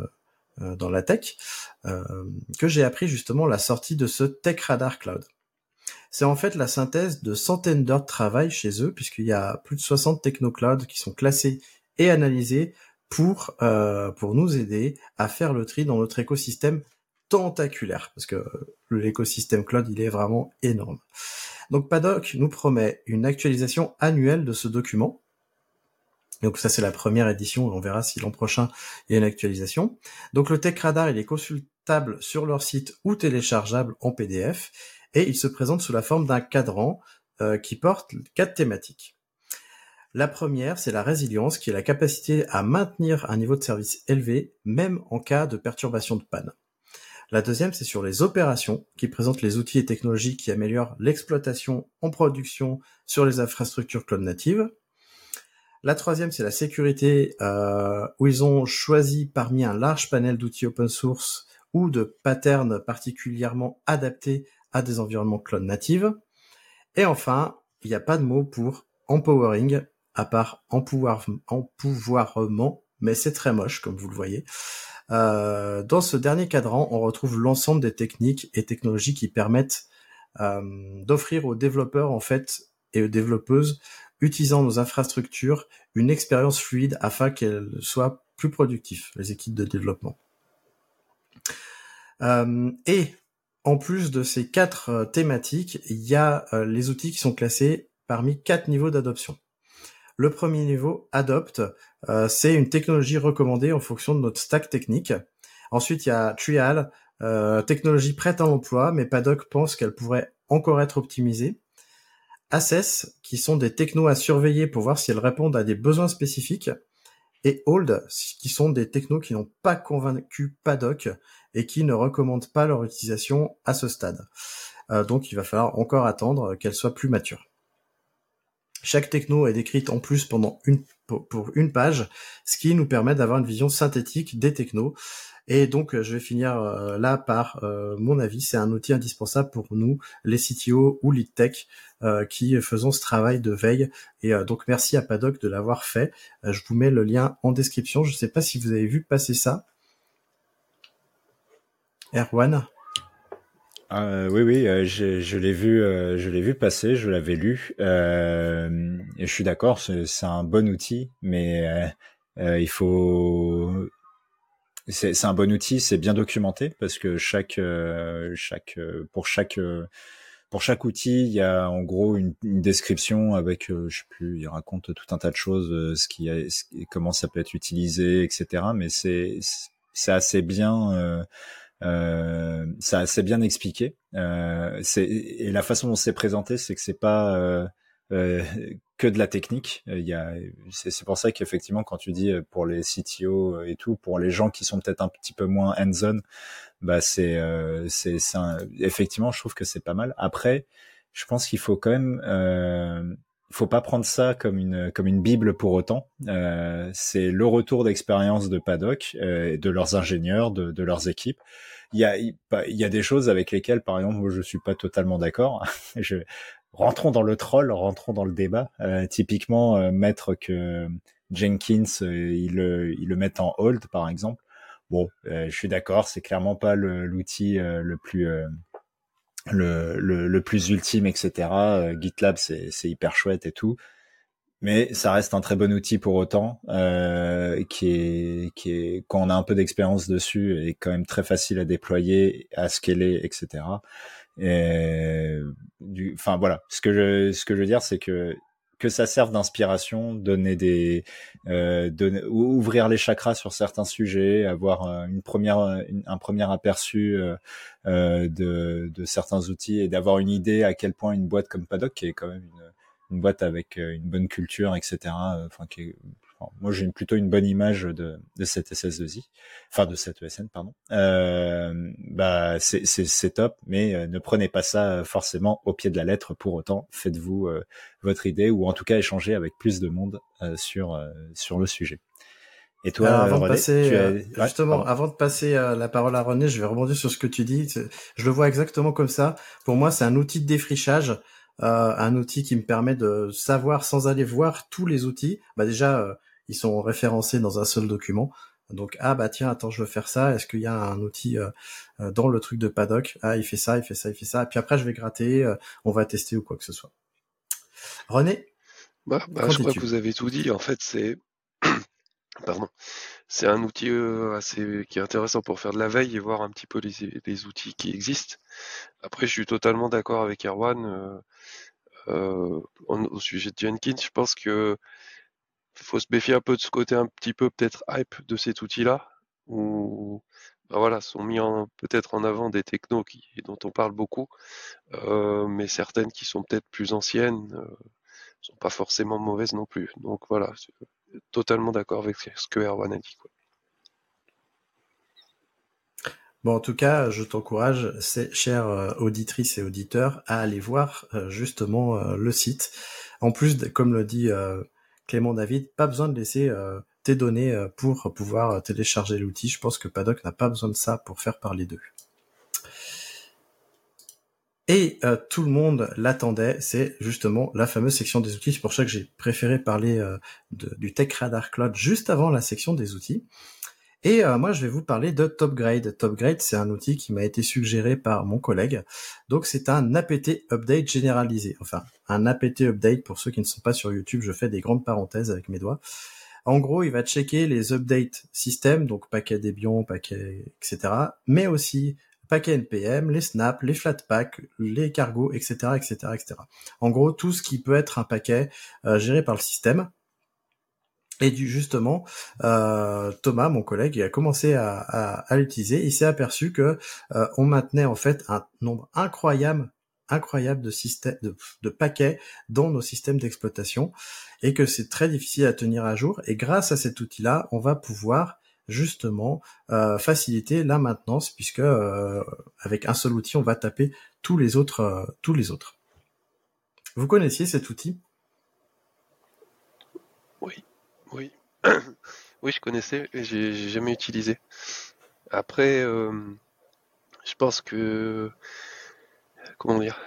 dans la tech, euh, que j'ai appris justement la sortie de ce Tech Radar Cloud. C'est en fait la synthèse de centaines d'heures de travail chez eux, puisqu'il y a plus de 60 techno-clouds qui sont classés et analysés pour euh, pour nous aider à faire le tri dans notre écosystème tentaculaire. Parce que l'écosystème cloud, il est vraiment énorme. Donc Paddock nous promet une actualisation annuelle de ce document. Donc ça c'est la première édition, on verra si l'an prochain il y a une actualisation. Donc le Tech Radar il est consultable sur leur site ou téléchargeable en PDF et il se présente sous la forme d'un cadran euh, qui porte quatre thématiques. La première, c'est la résilience, qui est la capacité à maintenir un niveau de service élevé, même en cas de perturbation de panne. La deuxième, c'est sur les opérations, qui présentent les outils et technologies qui améliorent l'exploitation en production sur les infrastructures cloud natives. La troisième, c'est la sécurité, euh, où ils ont choisi parmi un large panel d'outils open source ou de patterns particulièrement adaptés à des environnements cloud natives. Et enfin, il n'y a pas de mot pour empowering, à part empouvoirement, mais c'est très moche, comme vous le voyez. Euh, dans ce dernier cadran, on retrouve l'ensemble des techniques et technologies qui permettent euh, d'offrir aux développeurs en fait et aux développeuses utilisant nos infrastructures une expérience fluide afin qu'elles soient plus productives, les équipes de développement. Euh, et en plus de ces quatre thématiques, il y a les outils qui sont classés parmi quatre niveaux d'adoption. Le premier niveau, Adopt, euh, c'est une technologie recommandée en fonction de notre stack technique. Ensuite, il y a Trial, euh, technologie prête à l'emploi, mais Paddock pense qu'elle pourrait encore être optimisée. Assess, qui sont des technos à surveiller pour voir si elles répondent à des besoins spécifiques. Et Hold, qui sont des technos qui n'ont pas convaincu Paddock et qui ne recommandent pas leur utilisation à ce stade. Euh, donc il va falloir encore attendre qu'elles soient plus matures. Chaque techno est décrite en plus pendant une, pour, une page, ce qui nous permet d'avoir une vision synthétique des technos. Et donc, je vais finir euh, là par euh, mon avis. C'est un outil indispensable pour nous, les CTO ou lead tech, euh, qui faisons ce travail de veille. Et donc, merci à Paddock de l'avoir fait. je vous mets le lien en description. Je ne sais pas si vous avez vu passer ça. Erwan? Euh, oui, oui, euh, je, l'ai vu, euh, je l'ai vu passer, je l'avais lu. Euh, et je suis d'accord, c'est, un bon outil, mais il faut. C'est, un bon outil, c'est bien documenté parce que chaque, chaque, pour chaque, pour chaque outil, il y a en gros une, description avec, je sais plus, il raconte tout un tas de choses, ce qui, comment ça peut être utilisé, etc. Mais c'est, c'est assez bien euh, ça c'est bien expliqué. Euh, et la façon dont c'est présenté, c'est que c'est pas euh, euh, que de la technique. Il c'est, pour ça qu'effectivement, quand tu dis pour les CTO et tout, pour les gens qui sont peut-être un petit peu moins hands-on, bah c'est, c'est, effectivement, je trouve que c'est pas mal. Après, je pense qu'il faut quand même faut pas prendre ça comme une comme une bible pour autant. Euh, c'est le retour d'expérience de Paddock, euh, de leurs ingénieurs, de, de, leurs équipes. Il y a il y a des choses avec lesquelles, par exemple, moi je suis pas totalement d'accord. <laughs> je rentrons dans le troll, rentrons dans le débat. Euh, typiquement, euh, mettre que Jenkins euh, il le il le met en hold, par exemple. Bon, je suis d'accord, c'est clairement pas l'outil le plus le, le, le, plus ultime, etc. Euh, GitLab, c'est hyper chouette et tout. Mais ça reste un très bon outil pour autant, euh, qui est, qui est, quand on a un peu d'expérience dessus, est quand même très facile à déployer, à scaler, etc. Et du, enfin voilà, ce que je, ce que je veux dire, c'est que que ça serve d'inspiration, donner des, euh, ouvrir les chakras sur certains sujets, avoir euh, une première, un premier aperçu euh, euh, de, de, certains outils et d'avoir une idée à quel point une boîte comme Paddock, qui est quand même une, une boîte avec une bonne culture, etc., enfin qui est moi j'ai plutôt une bonne image de, de cette SS2I, enfin de cette ESN pardon. Euh, bah c'est top, mais euh, ne prenez pas ça forcément au pied de la lettre pour autant. Faites-vous euh, votre idée ou en tout cas échangez avec plus de monde euh, sur sur le sujet. Et toi, avant de passer, justement, avant de passer la parole à René, je vais rebondir sur ce que tu dis. Je le vois exactement comme ça. Pour moi, c'est un outil de défrichage, euh, un outil qui me permet de savoir sans aller voir tous les outils. Bah déjà, ils sont référencés dans un seul document. Donc ah bah tiens attends je veux faire ça. Est-ce qu'il y a un outil euh, euh, dans le truc de Paddock? Ah il fait ça, il fait ça, il fait ça. Et puis après je vais gratter, euh, on va tester ou quoi que ce soit. René? Bah, bah je crois que vous avez tout dit. En fait c'est <clears throat> pardon c'est un outil assez qui est intéressant pour faire de la veille et voir un petit peu les, les outils qui existent. Après, je suis totalement d'accord avec Erwan au sujet de Jenkins. Je pense que faut se méfier un peu de ce côté un petit peu peut-être hype de cet outil-là, où bah voilà, sont mis peut-être en avant des technos qui, dont on parle beaucoup, euh, mais certaines qui sont peut-être plus anciennes euh, sont pas forcément mauvaises non plus. Donc voilà, totalement d'accord avec ce que Erwan a dit. Bon, en tout cas, je t'encourage, chères euh, auditrices et auditeurs, à aller voir euh, justement euh, le site. En plus, comme le dit Clément David, pas besoin de laisser tes données pour pouvoir télécharger l'outil. Je pense que Paddock n'a pas besoin de ça pour faire parler d'eux. Et tout le monde l'attendait, c'est justement la fameuse section des outils. C'est pour ça que j'ai préféré parler du Tech Radar Cloud juste avant la section des outils. Et euh, moi, je vais vous parler de TopGrade. TopGrade, c'est un outil qui m'a été suggéré par mon collègue. Donc, c'est un apt update généralisé. Enfin, un apt update pour ceux qui ne sont pas sur YouTube. Je fais des grandes parenthèses avec mes doigts. En gros, il va checker les updates système, donc paquet Debian, paquet, etc. Mais aussi paquet NPM, les snaps, les flatpaks, les cargos, etc., etc., etc. En gros, tout ce qui peut être un paquet euh, géré par le système. Et du, justement, euh, Thomas, mon collègue, il a commencé à, à, l'utiliser. Il s'est aperçu que euh, on maintenait en fait un nombre incroyable, incroyable de systèmes, de, paquets dans nos systèmes d'exploitation, et que c'est très difficile à tenir à jour. Et grâce à cet outil-là, on va pouvoir justement euh, faciliter la maintenance, puisque avec un seul outil, on va taper tous les autres, tous les autres. Vous connaissiez cet outil Oui. <coughs> Oui, je connaissais, j'ai jamais utilisé. Après, euh, je pense que comment dire,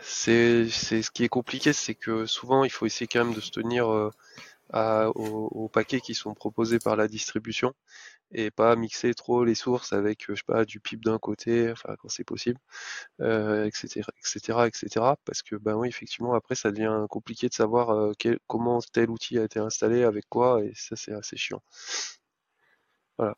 c'est ce qui est compliqué, c'est que souvent il faut essayer quand même de se tenir euh, à, aux, paquets qui sont proposés par la distribution et pas mixer trop les sources avec, je sais pas, du pipe d'un côté, enfin quand c'est possible, euh, etc., etc., etc. Parce que ben oui, effectivement, après ça devient compliqué de savoir euh, quel, comment tel outil a été installé, avec quoi, et ça c'est assez chiant. Voilà.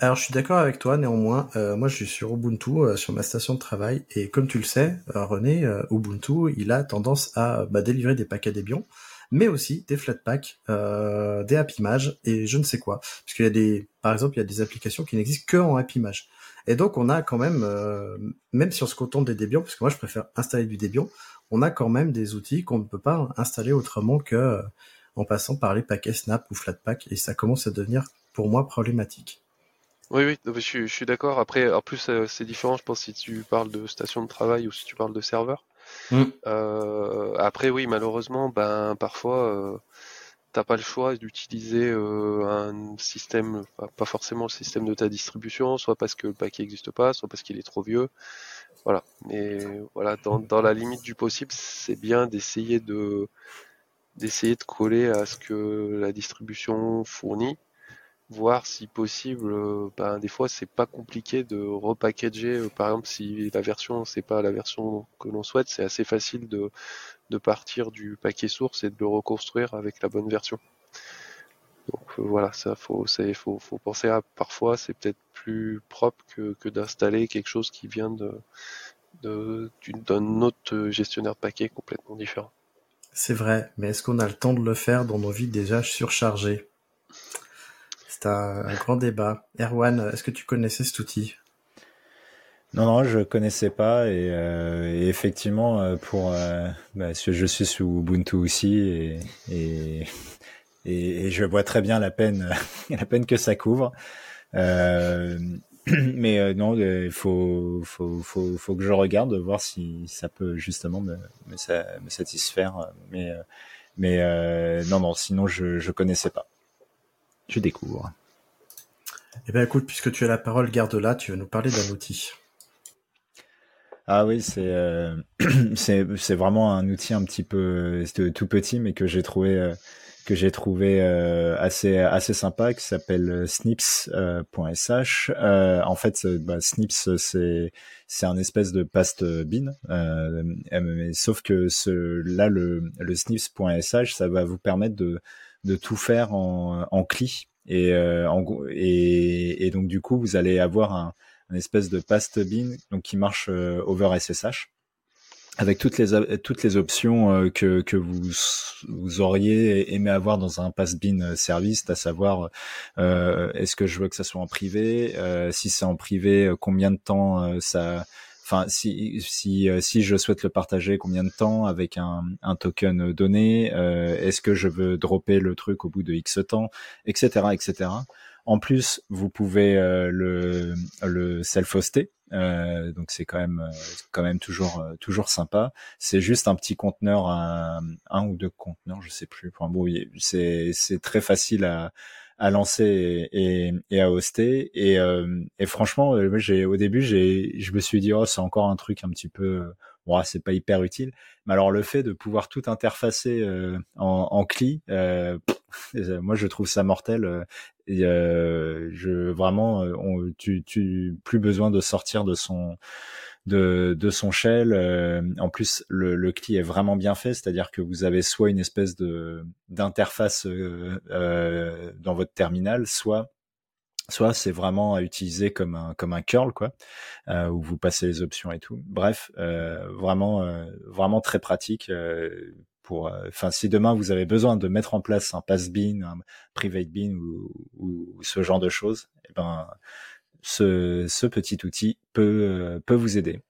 Alors je suis d'accord avec toi, néanmoins, euh, moi je suis sur Ubuntu, euh, sur ma station de travail, et comme tu le sais, euh, René, Ubuntu, il a tendance à bah, délivrer des paquets Debian mais aussi des Flatpak, euh, des AppImage et je ne sais quoi. Parce qu'il y a des, par exemple, il y a des applications qui n'existent que en AppImage. Et donc on a quand même, euh, même si on se contente des Debian, parce que moi je préfère installer du Debian, on a quand même des outils qu'on ne peut pas installer autrement que euh, en passant par les paquets Snap ou Flatpak, et ça commence à devenir pour moi problématique. Oui, oui, je, suis, je suis d'accord. Après, en plus, euh, c'est différent, je pense, si tu parles de station de travail ou si tu parles de serveur. Mm. Euh, après, oui, malheureusement, ben parfois, euh, t'as pas le choix d'utiliser euh, un système, pas forcément le système de ta distribution, soit parce que le paquet n'existe pas, soit parce qu'il est trop vieux. Voilà. Mais voilà, dans, dans la limite du possible, c'est bien d'essayer de d'essayer de coller à ce que la distribution fournit voir si possible, ben, des fois c'est pas compliqué de repackager. Euh, par exemple, si la version c'est pas la version que l'on souhaite, c'est assez facile de, partir du paquet source et de le reconstruire avec la bonne version. Donc euh, voilà, ça faut, faut, penser à parfois c'est peut-être plus propre que, d'installer quelque chose qui vient de d'un autre gestionnaire de paquets complètement différent. C'est vrai, mais est-ce qu'on a le temps de le faire dans nos vies déjà surchargées? Un, grand débat. Erwan, est-ce que tu connaissais cet outil? Non, non, je connaissais pas et, euh, effectivement euh, pour euh, bah, je suis sous Ubuntu aussi et, je vois très bien la peine <laughs> la peine que ça couvre. <clears throat> mais non, il faut, que je regarde voir si ça peut justement me, satisfaire. Mais mais non, non, sinon je je connaissais pas. Je découvre. Eh bien, écoute, puisque tu as la parole, garde-la, tu veux nous parler d'un outil. Ah oui, c'est euh, <clears throat> c'est vraiment un outil un petit peu tout petit, mais que j'ai trouvé euh, que j'ai trouvé euh, assez assez sympa, qui s'appelle snips.sh. en fait, bah, snips c'est c'est un espèce de paste bin, mais sauf que ce là le le snips.sh, ça va vous permettre de de tout faire en, en CLI. Et, et, et, donc du coup, vous allez avoir un, espèce de past bin donc qui marche over SSH avec toutes les toutes les options que que vous vous auriez aimé avoir dans un pass bin service, à savoir euh, est-ce que je veux que ça soit en privé, euh, si c'est en privé, combien de temps ça enfin si si euh, si je souhaite le partager combien de temps avec un, un token donné euh, est-ce que je veux dropper le truc au bout de x temps etc etc en plus vous pouvez euh, le le self hoster donc c'est quand même quand même toujours toujours sympa. C'est juste un petit conteneur un, un ou deux conteneurs je sais plus bon c'est c'est très facile à à lancer et, et, à hoster. Et, euh, et franchement, euh, j'ai au début, j'ai, je me suis dit, oh, c'est encore un truc un petit peu, bon, c'est pas hyper utile. Mais alors le fait de pouvoir tout interfacer euh, en, en CLI, euh, moi je trouve ça mortel. Et, je vraiment, tu, tu plus besoin de sortir de son de, de son shell. Euh, en plus, le, le CLI est vraiment bien fait, c'est-à-dire que vous avez soit une espèce de d'interface euh, euh, dans votre terminal, soit soit c'est vraiment à utiliser comme un comme un curl quoi où vous passez les options et tout bref vraiment vraiment très pratique pour enfin si demain vous avez besoin de mettre en place un pass bin un private bin ou, ou ce genre de choses eh ben ce, petit outil peut, euh, peut vous aider.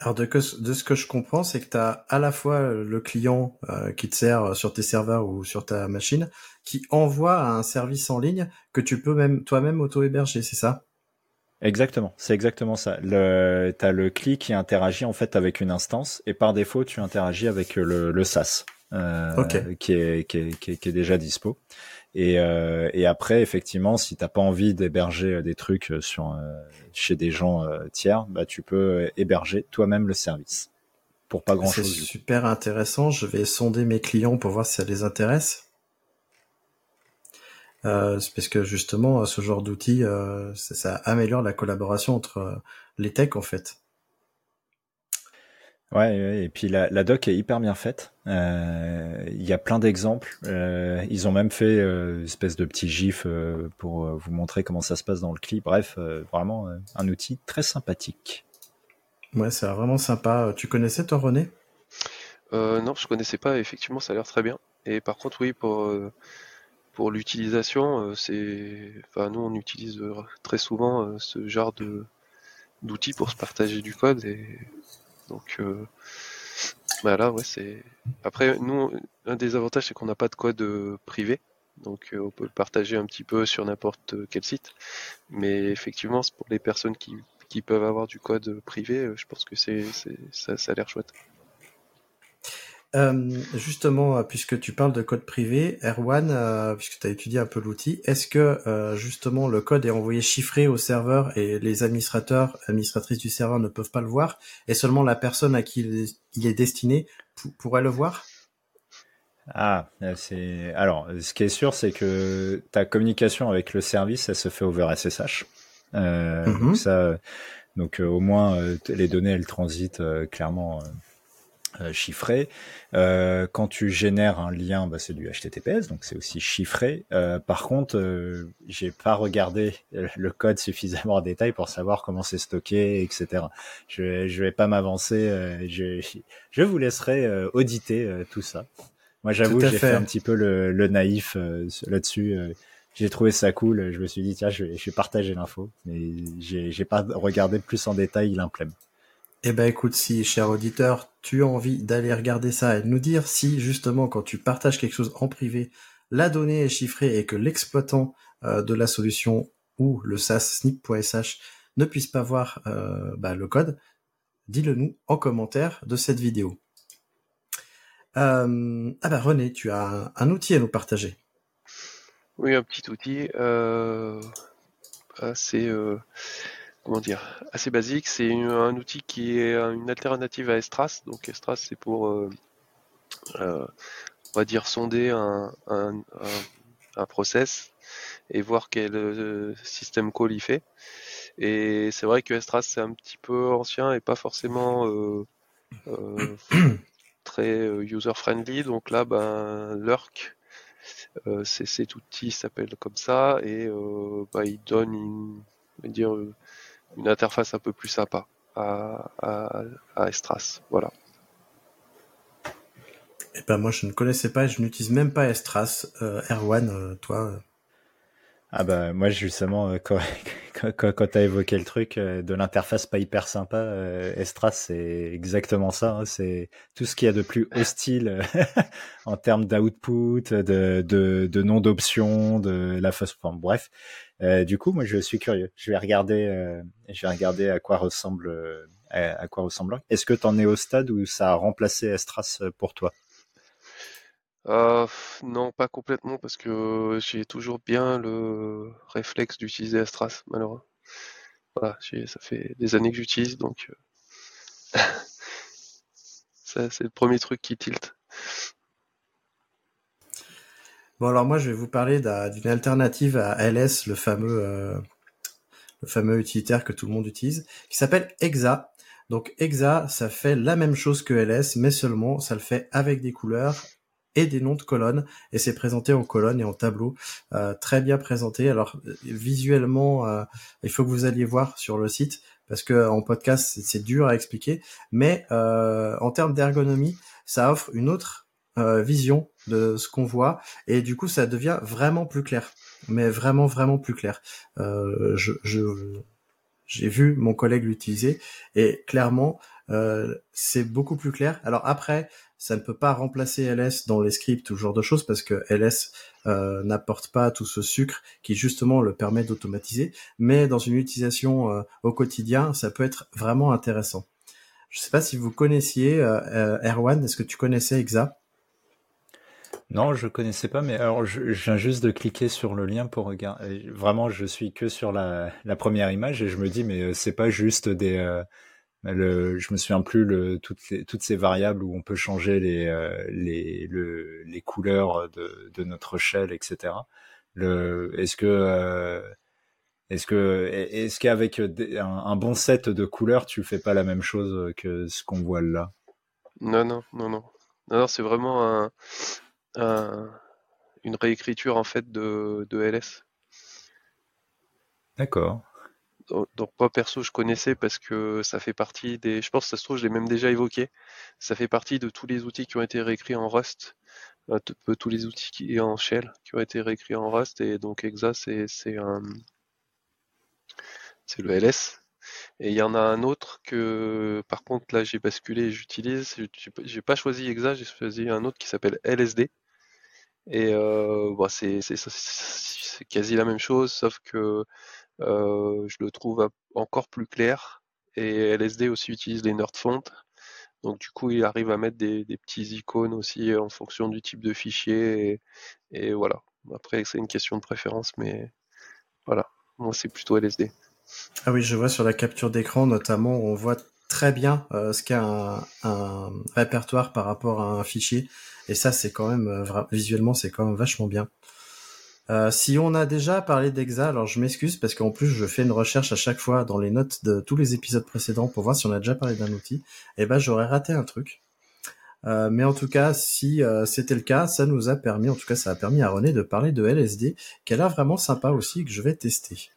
Alors de, de ce que je comprends, c'est que tu as à la fois le client euh, qui te sert sur tes serveurs ou sur ta machine, qui envoie un service en ligne que tu peux même toi-même auto-héberger, c'est ça? Exactement, c'est exactement ça. Le, as le CLI qui interagit en fait avec une instance et par défaut tu interagis avec le, le SaaS euh, qui, est, qui, est, qui, est, déjà dispo. Et, euh, et après, effectivement, si t'as pas envie d'héberger euh, des trucs euh, sur chez des gens tiers, bah tu peux héberger toi-même le service pour pas grand chose. C'est super intéressant. Je vais sonder mes clients pour voir si ça les intéresse. Euh, parce que justement, ce genre d'outil, euh, ça, ça, améliore la collaboration entre les techs en fait. Ouais, et puis la, la, doc est hyper bien faite. Euh, il y a plein d'exemples. Euh, ils ont même fait euh, une espèce de petit gif euh, pour vous montrer comment ça se passe dans le clip. Bref, vraiment un outil très sympathique. Ouais, c'est vraiment sympa. Tu connaissais toi, René? Non, je connaissais pas. Effectivement, ça a l'air très bien. Et par contre, oui, pour pour l'utilisation, c'est, enfin, nous, on utilise très souvent ce genre de d'outils pour se partager du code et donc euh, bah ouais, c'est. Après, nous, un des avantages, c'est qu'on n'a pas de code euh, privé. Donc euh, on peut le partager un petit peu sur n'importe quel site. Mais effectivement, pour les personnes qui, qui peuvent avoir du code privé, je pense que c'est, ça, ça a l'air chouette. Euh, justement, euh, puisque tu parles de code privé, Erwan, euh, puisque tu as étudié un peu l'outil, est-ce que justement le code est envoyé chiffré au serveur et les administrateurs, administratrices du serveur ne peuvent pas le voir, et seulement la personne à qui il est destiné pourrait le voir? Ah, c'est alors ce qui est sûr, c'est que ta communication avec le service, elle se fait over SSH. Euh, mm-hmm. Donc ça, donc au moins les données, elles transitent clairement chiffré. Euh, quand tu génères un lien, bah, c'est du HTTPS, donc c'est aussi chiffré. Euh, par contre, euh, j'ai pas regardé le code suffisamment en détail pour savoir comment c'est stocké, etc. Je, je vais pas m'avancer. je, je vous laisserai auditer tout ça. Moi, j'avoue, j'ai fait. un petit peu le, le naïf là-dessus. j'ai trouvé ça cool. Je me suis dit tiens, je vais, je vais partager l'info, mais j'ai pas regardé plus en détail l'implème. Eh ben écoute, si cher auditeur, tu as envie d'aller regarder ça et de nous dire si justement quand tu partages quelque chose en privé, la donnée est chiffrée et que l'exploitant euh, de la solution ou le SaaS snip.sh ne puisse pas voir euh, bah, le code, dis-le nous en commentaire de cette vidéo. Euh, ah bah René, tu as un, outil à nous partager. Oui, un petit outil assez comment dire, assez basique. C'est un outil qui est une alternative à Estras. Donc Estras, c'est pour, euh, euh, on va dire, sonder un, un, un, process et voir quel euh, système call il fait. Et c'est vrai que Estras, c'est un petit peu ancien et pas forcément <coughs> très user-friendly. Donc là, ben, Lurk euh, cet outil s'appelle comme ça et bah, il donne une, dire, une interface un peu plus sympa à, à, Estras. Voilà. Eh ben moi je ne connaissais pas, je n'utilise même pas Estras. Erwan, toi ah bah moi justement euh, quand <laughs> quand, quand tu as évoqué le truc euh, de l'interface pas hyper sympa, euh, Estras c'est exactement ça. Hein, c'est tout ce qu'il y a de plus hostile <laughs> en termes d'output, de, de, de nom d'option, de la façon. Enfin, bref. Du coup, moi je suis curieux. Je vais regarder, je vais à quoi ressemble, à, quoi ressemble. Est-ce que tu en es au stade où ça a remplacé Estras pour toi? Euh, non, pas complètement, parce que j'ai toujours bien le réflexe d'utiliser Astras, malheureusement. Voilà, ça fait des années que j'utilise, donc euh, <laughs> c'est le premier truc qui tilte. Bon, alors moi, je vais vous parler d'une alternative à LS, le fameux, euh, le fameux utilitaire que tout le monde utilise, qui s'appelle Exa. Donc Exa, ça fait la même chose que LS, mais seulement ça le fait avec des couleurs et des noms de colonnes et c'est présenté en colonne et en tableau euh, très bien présenté alors visuellement euh, il faut que vous alliez voir sur le site parce que en podcast c'est dur à expliquer mais en termes d'ergonomie ça offre une autre vision de ce qu'on voit et du coup ça devient vraiment plus clair mais vraiment vraiment plus clair je, je j'ai vu mon collègue l'utiliser et clairement c'est beaucoup plus clair. Alors après, ça ne peut pas remplacer LS dans les scripts ou ce genre de choses parce que LS euh, n'apporte pas tout ce sucre qui justement le permet d'automatiser. Mais dans une utilisation euh, au quotidien, ça peut être vraiment intéressant. Je sais pas si vous connaissiez euh, Erwan, est-ce que tu connaissais Exa? Non, je connaissais pas, mais alors je, viens juste de cliquer sur le lien pour regarder. Vraiment, je suis que sur la, première image et je me dis, mais c'est pas juste des, le, je me souviens plus le, toutes, toutes ces variables où on peut changer les, euh, les, le, les couleurs de, de notre shell, etc. Est-ce que euh, est-ce que est-ce qu'avec un, bon set de couleurs, tu fais pas la même chose que ce qu'on voit là? Non, non, non, non. Non, c'est vraiment un, un, une réécriture en fait de, de LS. D'accord. Donc moi perso je connaissais parce que ça fait partie des, je pense que ça se trouve je l'ai même déjà évoqué, ça fait partie de tous les outils qui ont été réécrits en Rust, euh, tous les outils qui en Shell qui ont été réécrits en Rust. Et donc Exa c'est c'est un c'est le LS et il y en a un autre que par contre là j'ai basculé j'utilise. J'ai pas choisi Exa j'ai choisi un autre qui s'appelle LSD et bah, c'est quasi la même chose sauf que je le trouve encore plus clair. Et LSD aussi utilise les nerd fonts. Donc du coup, il arrive à mettre des, petits icônes aussi en fonction du type de fichier. Et, voilà. Après, c'est une question de préférence, mais voilà. Moi, c'est plutôt LSD. Ah oui, je vois sur la capture d'écran notamment, on voit très bien euh, ce qu'est un, répertoire par rapport à un fichier. Et ça, c'est quand même, euh, visuellement, c'est quand même vachement bien. Euh, si on a déjà parlé d'Exa, alors je m'excuse parce qu'en plus je fais une recherche à chaque fois dans les notes de tous les épisodes précédents pour voir si on a déjà parlé d'un outil. Et eh ben j'aurais raté un truc. Mais en tout cas, si c'était le cas, ça nous a permis, en tout cas ça a permis à René de parler de LSD, qui a vraiment sympa aussi, que je vais tester.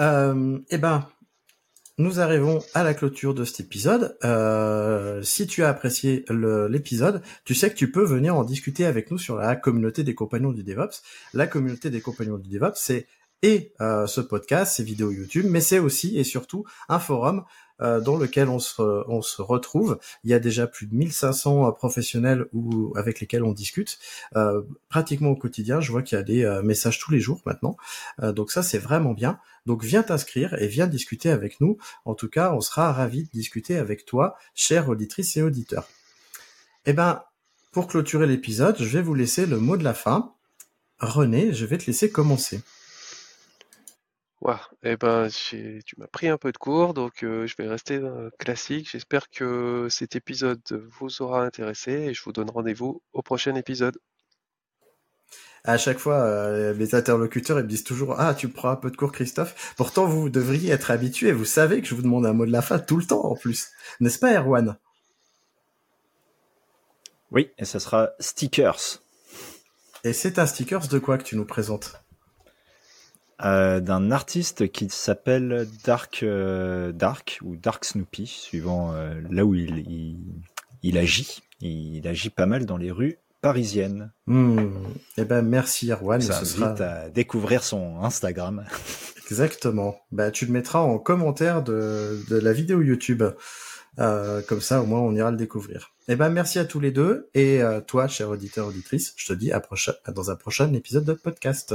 Eh ben, nous arrivons à la clôture de cet épisode. Euh, si tu as apprécié l'épisode, tu sais que tu peux venir en discuter avec nous sur la communauté des compagnons du DevOps. La communauté des compagnons du DevOps, c'est et euh, ce podcast, ces vidéos YouTube, mais c'est aussi et surtout un forum euh, dans lequel on se, retrouve. Il y a déjà plus de 1500 euh, professionnels ou avec lesquels on discute pratiquement au quotidien. Je vois qu'il y a des messages tous les jours maintenant. donc ça, c'est vraiment bien. Donc viens t'inscrire et viens discuter avec nous. En tout cas, on sera ravis de discuter avec toi, chère auditrice et auditeur. Eh ben, pour clôturer l'épisode, je vais vous laisser le mot de la fin. René, je vais te laisser commencer. Ouais, eh ben, tu m'as pris un peu de cours, donc je vais rester classique. J'espère que cet épisode vous aura intéressé et je vous donne rendez-vous au prochain épisode. À chaque fois, mes interlocuteurs ils me disent toujours Ah, tu prends un peu de cours, Christophe. Pourtant, vous devriez être habitué. Vous savez que je vous demande un mot de la fin tout le temps en plus. N'est-ce pas, Erwan? Oui, et ça sera stickers. Et c'est un stickers de quoi que tu nous présentes? Euh, D'un artiste qui s'appelle Dark euh, Dark ou Dark Snoopy, suivant euh, là où il, il, il, agit. Il agit pas mal dans les rues parisiennes. Hmm. Eh ben merci Erwan. Ça invite sera... à découvrir son Instagram. Exactement. Bah tu le mettras en commentaire de, de la vidéo YouTube. Euh, comme ça, au moins, on ira le découvrir. Eh ben, merci à tous les deux. Et euh, toi, cher auditeur, auditrice, je te dis à prochain, dans un prochain épisode de podcast.